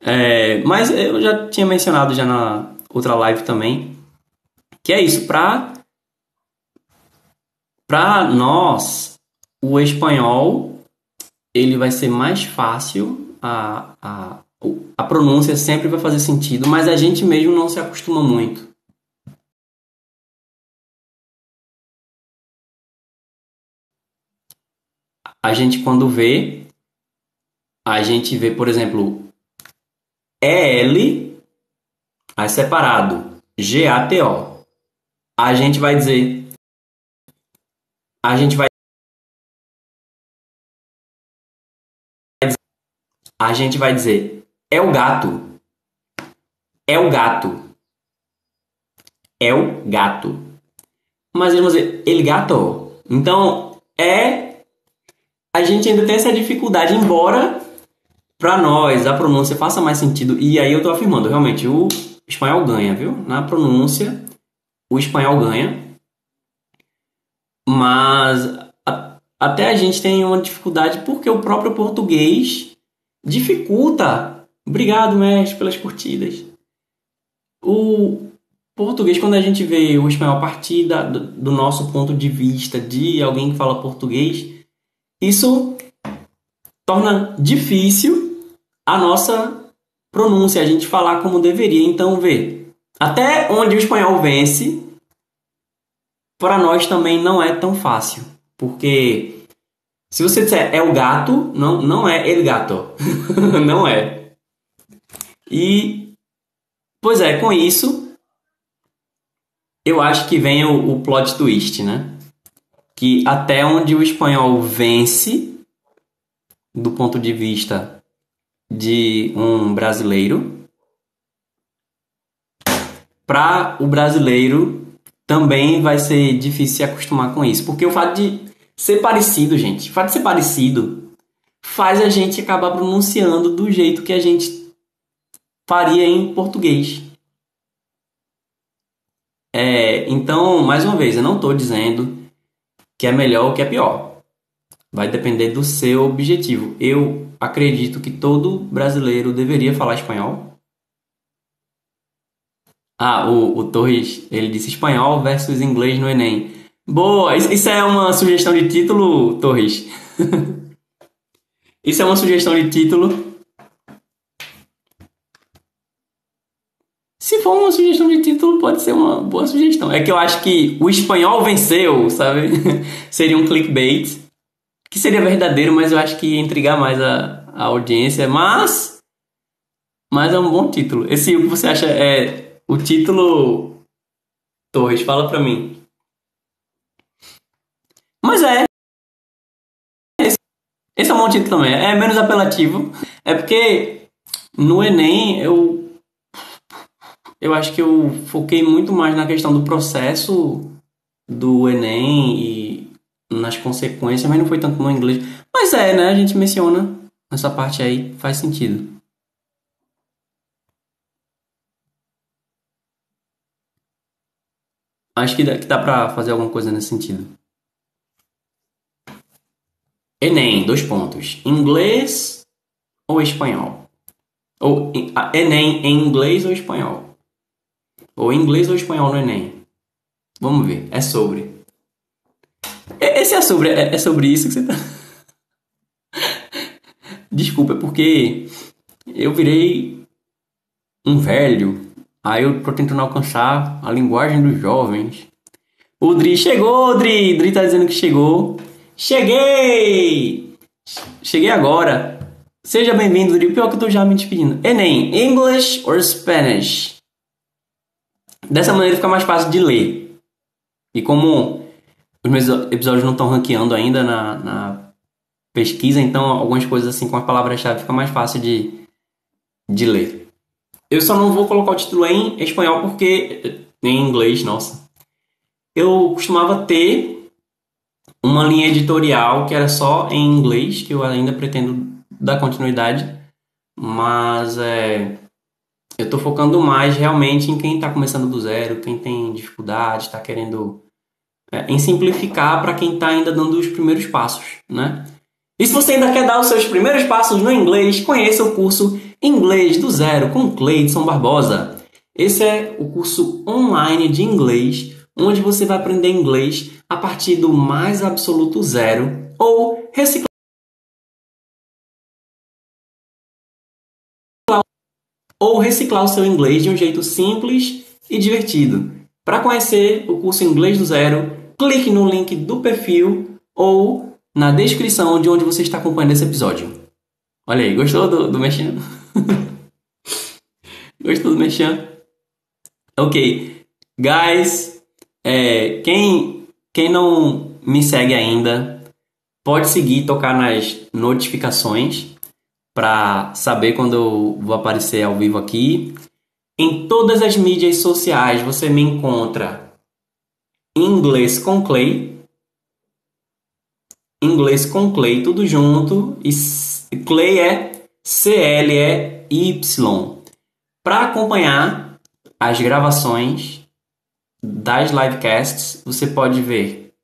Speaker 1: É, mas eu já tinha mencionado já na outra live também. Que é isso, pra, pra nós o espanhol ele vai ser mais fácil, a, a, a pronúncia sempre vai fazer sentido, mas a gente mesmo não se acostuma muito. A gente quando vê, a gente vê, por exemplo, EL, aí separado, G-A-T-O. A gente vai dizer, a gente vai a gente vai dizer é o gato. É o gato. É o gato. Mas eles vão dizer ele gato. Então, é. A gente ainda tem essa dificuldade, embora para nós a pronúncia faça mais sentido. E aí eu tô afirmando, realmente, o espanhol ganha, viu? Na pronúncia, o espanhol ganha. Mas a, até a gente tem uma dificuldade porque o próprio português dificulta. Obrigado, mestre, pelas curtidas. O português, quando a gente vê o espanhol partir da, do, do nosso ponto de vista de alguém que fala português, isso torna difícil a nossa pronúncia, a gente falar como deveria. Então, vê, até onde o espanhol vence, para nós também não é tão fácil, porque se você disser é o gato, não, não é el gato. não é. E, pois é, com isso, eu acho que vem o, o plot twist, né? Que até onde o espanhol vence, do ponto de vista de um brasileiro, para o brasileiro também vai ser difícil se acostumar com isso. Porque o fato de ser parecido, gente. O fato de ser parecido faz a gente acabar pronunciando do jeito que a gente faria em português. É, então, mais uma vez, eu não estou dizendo que é melhor ou que é pior. Vai depender do seu objetivo. Eu acredito que todo brasileiro deveria falar espanhol. Ah, o, o Torres, ele disse espanhol versus inglês no Enem. Boa, isso é uma sugestão de título, Torres? isso é uma sugestão de título. Se for uma sugestão de título, pode ser uma boa sugestão. É que eu acho que o espanhol venceu, sabe? seria um clickbait. Que seria verdadeiro, mas eu acho que ia intrigar mais a, a audiência. Mas. Mas é um bom título. Esse o que você acha é o título. Torres, fala pra mim. Mas é. Esse é um bom título também. É menos apelativo. É porque no Enem eu eu acho que eu foquei muito mais na questão do processo do Enem e nas consequências, mas não foi tanto no inglês. Mas é, né? A gente menciona essa parte aí, faz sentido. Acho que dá, que dá pra fazer alguma coisa nesse sentido. Enem, dois pontos. Inglês ou espanhol? Ou Enem em inglês ou espanhol? Ou inglês ou espanhol no Enem? Vamos ver. É sobre. Esse é sobre. É, é sobre isso que você tá. Desculpa, é porque eu virei um velho. Aí eu tô tentando alcançar a linguagem dos jovens. O Dri chegou, Dri! Dri tá dizendo que chegou. Cheguei! Cheguei agora. Seja bem-vindo, Dri. Pior que eu tô já me despedindo. Enem, English or Spanish? Dessa maneira fica mais fácil de ler. E como os meus episódios não estão ranqueando ainda na, na pesquisa, então algumas coisas assim com as palavras-chave fica mais fácil de, de ler. Eu só não vou colocar o título em espanhol porque. em inglês, nossa. Eu costumava ter uma linha editorial que era só em inglês, que eu ainda pretendo dar continuidade, mas é, eu estou focando mais realmente em quem está começando do zero, quem tem dificuldade, está querendo. É, em simplificar para quem está ainda dando os primeiros passos, né? E se você ainda quer dar os seus primeiros passos no inglês, conheça o curso Inglês do Zero com Cleidson Barbosa. Esse é o curso online de inglês, onde você vai aprender inglês a partir do mais absoluto zero ou reciclar ou reciclar o seu inglês de um jeito simples e divertido. Para conhecer o curso Inglês do Zero, clique no link do perfil ou na descrição de onde você está acompanhando esse episódio. Olha aí, gostou do, do gostou do mexão? Ok, guys, é, quem, quem não me segue ainda, pode seguir, tocar nas notificações para saber quando eu vou aparecer ao vivo aqui. Em todas as mídias sociais você me encontra em inglês com Clay. Inglês com Clay, tudo junto. E Clay é C-L-E-Y. Para acompanhar as gravações das livecasts, você pode ver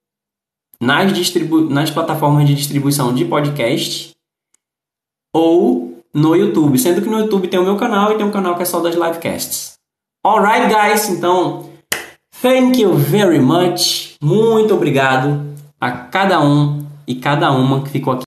Speaker 1: nas, distribu nas plataformas de distribuição de podcast ou no YouTube, sendo que no YouTube tem o meu canal e tem um canal que é só das livecasts. Alright, guys, então thank you very much. Muito obrigado a cada um e cada uma que ficou aqui